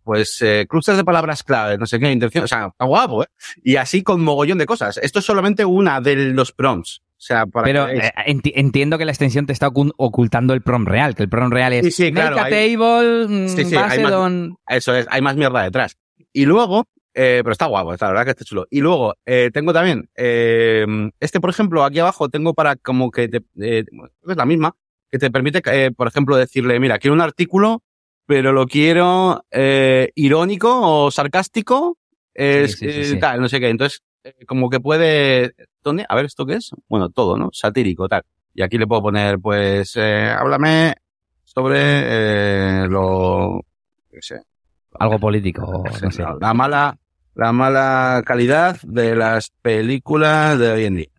pues, eh, clústeres de palabras clave, no sé qué, intención, o sea, está guapo, ¿eh? Y así con mogollón de cosas. Esto es solamente una de los prompts. O sea, para Pero eh, entiendo que la extensión te está ocultando el prom real, que el prom real es sí, sí, claro, table, mm, sí, sí, hay más, eso es, hay más mierda detrás. Y luego, eh, pero está guapo, está, la verdad que está chulo. Y luego, eh, tengo también, eh, este por ejemplo, aquí abajo tengo para como que te, eh, es la misma, que te permite, eh, por ejemplo, decirle, mira, quiero un artículo, pero lo quiero eh, irónico o sarcástico, es, tal, no sé qué. Entonces, como que puede, ¿dónde? A ver, ¿esto qué es? Bueno, todo, ¿no? Satírico, tal. Y aquí le puedo poner, pues, eh, háblame sobre eh, lo, qué sé. Algo político, no sé. La mala, la mala calidad de las películas de hoy en día.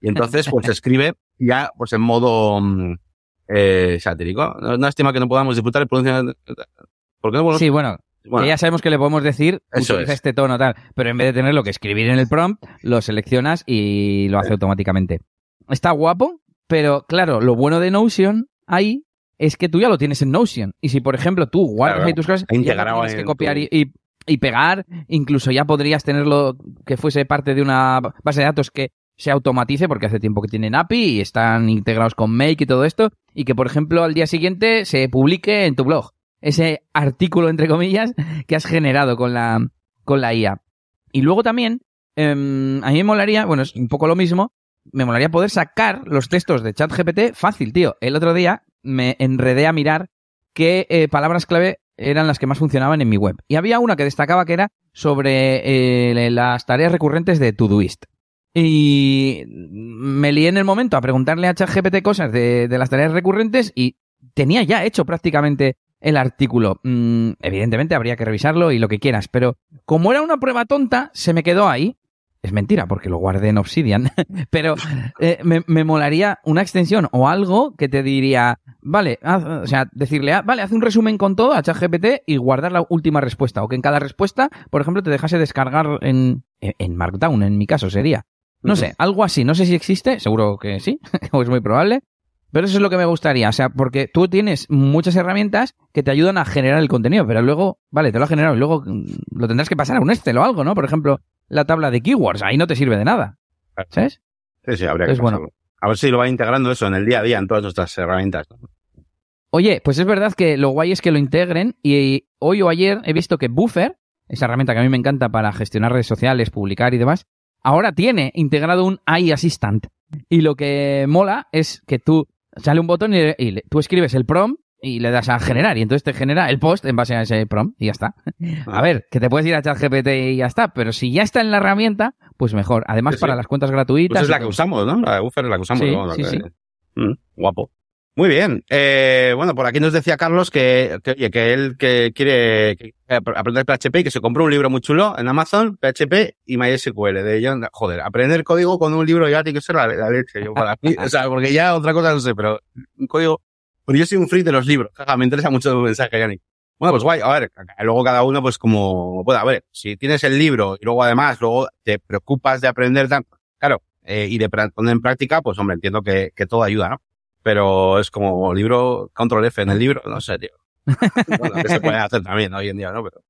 Y entonces, pues escribe ya, pues en modo mm, eh, satírico. No, no estima que no podamos disfrutar el pronunciamiento. ¿Por qué no podemos... Sí, bueno, que ya sabemos que le podemos decir, Eso es. este tono tal, pero en vez de tenerlo que escribir en el prompt, lo seleccionas y lo hace automáticamente. Está guapo, pero claro, lo bueno de Notion ahí es que tú ya lo tienes en Notion. Y si, por ejemplo, tú guardas ahí tus cosas, ya tienes que copiar y, y, pegar, incluso ya podrías tenerlo que fuese parte de una base de datos que se automatice, porque hace tiempo que tienen API y están integrados con Make y todo esto, y que, por ejemplo, al día siguiente se publique en tu blog ese artículo, entre comillas, que has generado con la, con la IA. Y luego también, em, a mí me molaría, bueno, es un poco lo mismo, me molaría poder sacar los textos de ChatGPT fácil, tío. El otro día me enredé a mirar qué eh, palabras clave eran las que más funcionaban en mi web. Y había una que destacaba que era sobre eh, las tareas recurrentes de Todoist. Y me lié en el momento a preguntarle a ChatGPT cosas de, de las tareas recurrentes y tenía ya hecho prácticamente el artículo. Mm, evidentemente habría que revisarlo y lo que quieras, pero como era una prueba tonta, se me quedó ahí. Es mentira, porque lo guardé en Obsidian, pero eh, me, molaría una extensión o algo que te diría, vale, o sea, decirle, ah, vale, haz un resumen con todo a ChatGPT y guardar la última respuesta, o que en cada respuesta, por ejemplo, te dejase descargar en Markdown, en mi caso sería. No sé, algo así, no sé si existe, seguro que sí, o es muy probable, pero eso es lo que me gustaría, o sea, porque tú tienes muchas herramientas que te ayudan a generar el contenido, pero luego, vale, te lo ha generado y luego mm, lo tendrás que pasar a un Excel o algo, ¿no? Por ejemplo, la tabla de keywords, ahí no te sirve de nada. ¿Sabes? Sí, sí, habría que bueno. A ver si lo va integrando eso en el día a día en todas nuestras herramientas. Oye, pues es verdad que lo guay es que lo integren y hoy o ayer he visto que Buffer, esa herramienta que a mí me encanta para gestionar redes sociales, publicar y demás, ahora tiene integrado un AI Assistant. Y lo que mola es que tú sale un botón y, tú escribes el prompt y le das a generar y entonces te genera el post en base a ese prompt y ya está. A ver, que te puedes ir a ChatGPT y ya está, pero si ya está en la herramienta, pues mejor. Además para las cuentas gratuitas. Pues es la que usamos, ¿no? La de Buffer es la que usamos. Sí, sí, mm, guapo. Muy bien. Eh, bueno, por aquí nos decía Carlos que, que, que él que quiere aprender PHP y que se compró un libro muy chulo en Amazon, PHP y MySQL. De John, joder, aprender código con un libro ya tiene que ser la, leche. Yo para mí, o sea, porque ya otra cosa no sé, pero un código. Porque yo soy un free de los libros. me interesa mucho tu mensaje, Yannick. Bueno, pues guay. A ver, luego cada uno, pues como pueda. A ver, si tienes el libro y luego además, luego te preocupas de aprender tanto, claro, eh, y de poner en práctica, pues hombre, entiendo que, que todo ayuda, ¿no? Pero es como libro control F en el libro, no sé, tío. bueno, que se puede hacer también hoy en día, ¿no? Pero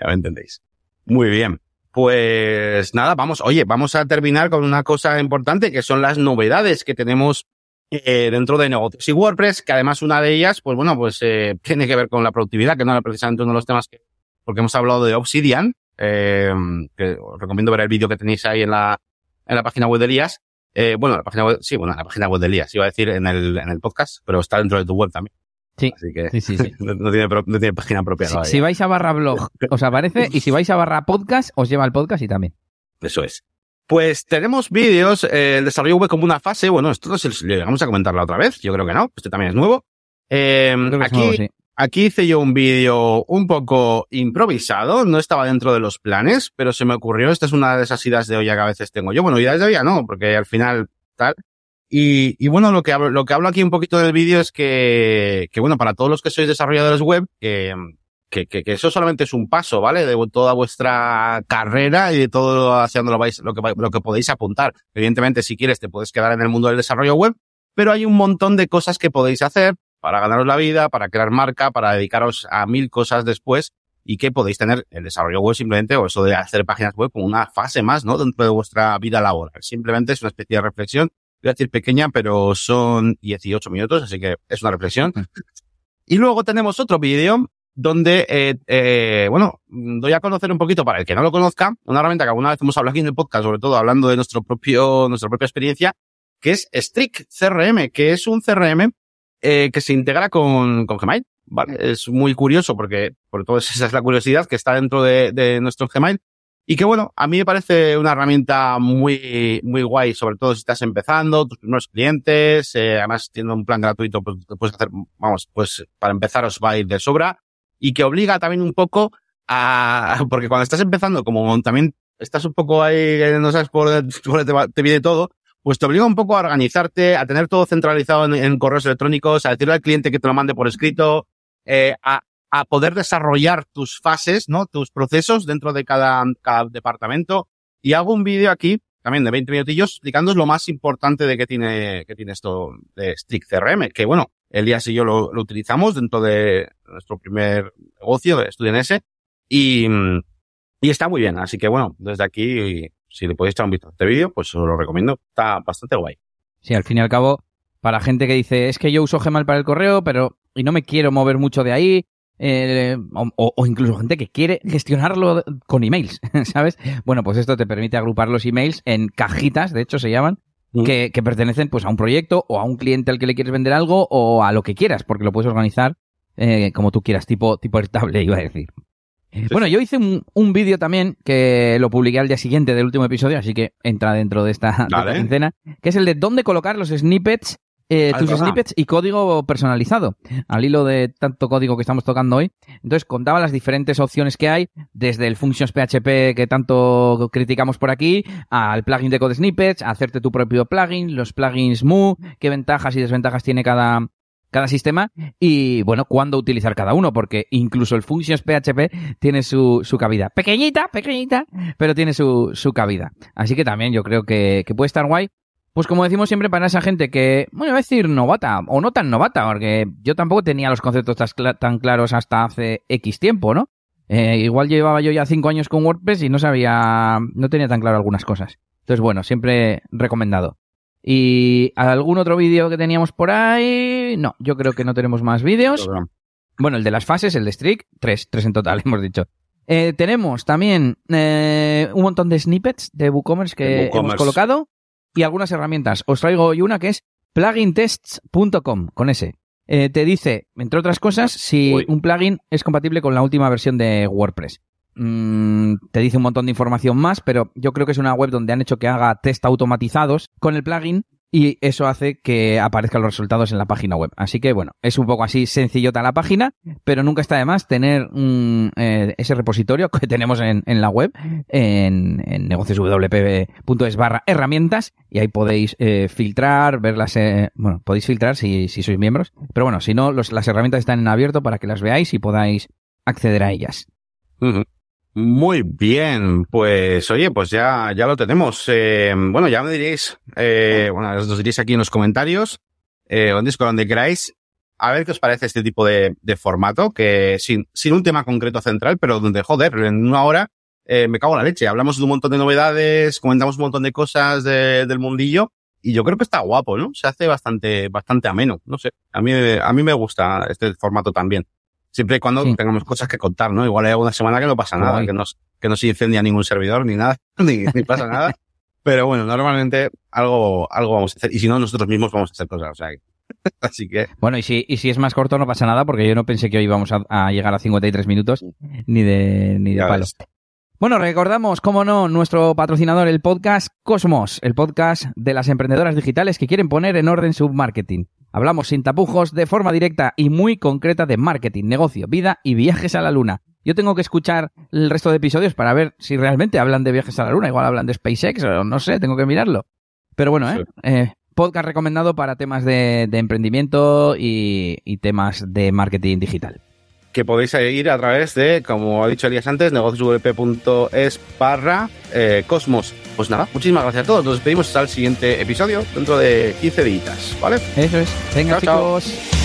ya me entendéis. Muy bien. Pues nada, vamos, oye, vamos a terminar con una cosa importante que son las novedades que tenemos eh, dentro de negocios y WordPress, que además una de ellas, pues bueno, pues eh, tiene que ver con la productividad, que no era precisamente uno de los temas que, porque hemos hablado de Obsidian, eh, que os recomiendo ver el vídeo que tenéis ahí en la, en la página web de Elías, eh, bueno, la página web, sí, bueno, la página web de Elías, iba a decir en el, en el podcast, pero está dentro de tu web también. Sí, Así que sí, sí, sí. no, tiene, no, tiene, página propia. Si, si vais a barra blog, os aparece, y si vais a barra podcast, os lleva al podcast y también. Eso es. Pues tenemos vídeos, eh, el desarrollo web como una fase, bueno, esto no sé si llegamos a comentarlo otra vez, yo creo que no, este también es nuevo. Eh, aquí, nuevo, sí. Aquí hice yo un vídeo un poco improvisado, no estaba dentro de los planes, pero se me ocurrió, esta es una de esas ideas de olla que a veces tengo yo. Bueno, ideas de olla no, porque al final tal. Y, bueno, lo que, hablo, lo que hablo aquí un poquito del vídeo es que, que, bueno, para todos los que sois desarrolladores web, que, que, que, eso solamente es un paso, ¿vale? De toda vuestra carrera y de todo hacia donde lo, vais, lo, que, lo que podéis apuntar. Evidentemente, si quieres, te puedes quedar en el mundo del desarrollo web, pero hay un montón de cosas que podéis hacer para ganaros la vida, para crear marca, para dedicaros a mil cosas después y que podéis tener el desarrollo web simplemente o eso de hacer páginas web como una fase más, ¿no? Dentro de vuestra vida laboral. Simplemente es una especie de reflexión. Voy a decir pequeña, pero son 18 minutos, así que es una reflexión. Y luego tenemos otro vídeo donde, eh, eh, bueno, doy a conocer un poquito para el que no lo conozca, una herramienta que alguna vez hemos hablado aquí en el podcast, sobre todo hablando de nuestro propio, nuestra propia experiencia, que es Strict CRM, que es un CRM eh, que se integra con, con Gmail. ¿vale? Es muy curioso porque, por todo esa es la curiosidad que está dentro de, de nuestro Gmail. Y que bueno, a mí me parece una herramienta muy, muy guay, sobre todo si estás empezando, tus primeros clientes, eh, además tiene un plan gratuito, pues puedes hacer, vamos, pues para empezar os va a ir de sobra y que obliga también un poco a, porque cuando estás empezando, como también estás un poco ahí, no sabes por dónde te, te viene todo, pues te obliga un poco a organizarte, a tener todo centralizado en, correos electrónicos, a decirle al cliente que te lo mande por escrito, eh, a, a poder desarrollar tus fases, ¿no? Tus procesos dentro de cada, cada departamento. Y hago un vídeo aquí, también de 20 minutillos, explicándoos lo más importante de que tiene, que tiene esto de Strict CRM, que bueno, Elías y yo lo, lo utilizamos dentro de nuestro primer negocio de ese y, y está muy bien. Así que bueno, desde aquí, si le podéis echar un vistazo a este vídeo, pues os lo recomiendo. Está bastante guay. Sí, al fin y al cabo, para gente que dice, es que yo uso Gmail para el correo, pero y no me quiero mover mucho de ahí, eh, o, o, incluso gente que quiere gestionarlo con emails, ¿sabes? Bueno, pues esto te permite agrupar los emails en cajitas, de hecho se llaman, mm. que, que, pertenecen pues a un proyecto o a un cliente al que le quieres vender algo o a lo que quieras, porque lo puedes organizar eh, como tú quieras, tipo, tipo estable, iba a decir. Sí. Bueno, yo hice un, un vídeo también que lo publiqué al día siguiente del último episodio, así que entra dentro de esta, de esta quincena, que es el de dónde colocar los snippets eh, tus snippets y código personalizado, al hilo de tanto código que estamos tocando hoy. Entonces contaba las diferentes opciones que hay, desde el Functions PHP que tanto criticamos por aquí, al plugin de Code Snippets, a hacerte tu propio plugin, los plugins Mu, qué ventajas y desventajas tiene cada, cada sistema y, bueno, cuándo utilizar cada uno, porque incluso el Functions PHP tiene su, su cabida. Pequeñita, pequeñita, pero tiene su, su cabida. Así que también yo creo que, que puede estar guay pues como decimos siempre para esa gente que, bueno, voy a decir novata, o no tan novata, porque yo tampoco tenía los conceptos tan claros hasta hace X tiempo, ¿no? Eh, igual llevaba yo ya cinco años con WordPress y no sabía, no tenía tan claro algunas cosas. Entonces, bueno, siempre recomendado. ¿Y algún otro vídeo que teníamos por ahí? No, yo creo que no tenemos más vídeos. Bueno, el de las fases, el de Strict, tres, tres en total, hemos dicho. Eh, tenemos también eh, un montón de snippets de WooCommerce que WooCommerce. hemos colocado y algunas herramientas. Os traigo hoy una que es plugintests.com, con ese. Eh, te dice, entre otras cosas, si Uy. un plugin es compatible con la última versión de WordPress. Mm, te dice un montón de información más, pero yo creo que es una web donde han hecho que haga test automatizados con el plugin y eso hace que aparezcan los resultados en la página web. Así que bueno, es un poco así sencillota la página, pero nunca está de más tener un, eh, ese repositorio que tenemos en, la web, en, en negocioswp.es barra herramientas, y ahí podéis eh, filtrar, verlas, eh, bueno, podéis filtrar si, sois miembros, pero bueno, si no, las herramientas están en abierto para que las veáis y podáis acceder a ellas. Muy bien, pues oye, pues ya, ya lo tenemos. Eh, bueno, ya me diréis, eh, bueno, os diréis aquí en los comentarios, eh, o en Discord, donde queráis, a ver qué os parece este tipo de, de formato, que sin, sin un tema concreto central, pero donde, joder, en una hora eh, me cago en la leche. Hablamos de un montón de novedades, comentamos un montón de cosas de, del mundillo, y yo creo que está guapo, ¿no? Se hace bastante, bastante ameno, no sé. A mí, a mí me gusta este formato también. Siempre y cuando sí. tengamos cosas que contar, ¿no? Igual hay alguna semana que no pasa nada, Ay. que no, que no se incendia ningún servidor ni nada, ni, ni pasa nada. Pero bueno, normalmente algo, algo vamos a hacer. Y si no, nosotros mismos vamos a hacer cosas. O sea, así que. Bueno, y si, y si es más corto, no pasa nada, porque yo no pensé que hoy íbamos a, a llegar a 53 minutos, ni de, ni de palo. Ves. Bueno, recordamos, como no, nuestro patrocinador, el podcast Cosmos, el podcast de las emprendedoras digitales que quieren poner en orden su marketing. Hablamos sin tapujos, de forma directa y muy concreta de marketing, negocio, vida y viajes a la luna. Yo tengo que escuchar el resto de episodios para ver si realmente hablan de viajes a la luna. Igual hablan de SpaceX o no sé, tengo que mirarlo. Pero bueno, ¿eh? Sí. eh podcast recomendado para temas de, emprendimiento y, temas de marketing digital. Que podéis ir a través de, como ha dicho Elías antes, negociosvp.es barra eh, Cosmos. Pues nada, muchísimas gracias a todos. Nos despedimos hasta el siguiente episodio dentro de 15 días, ¿vale? Eso es. Venga, chicos.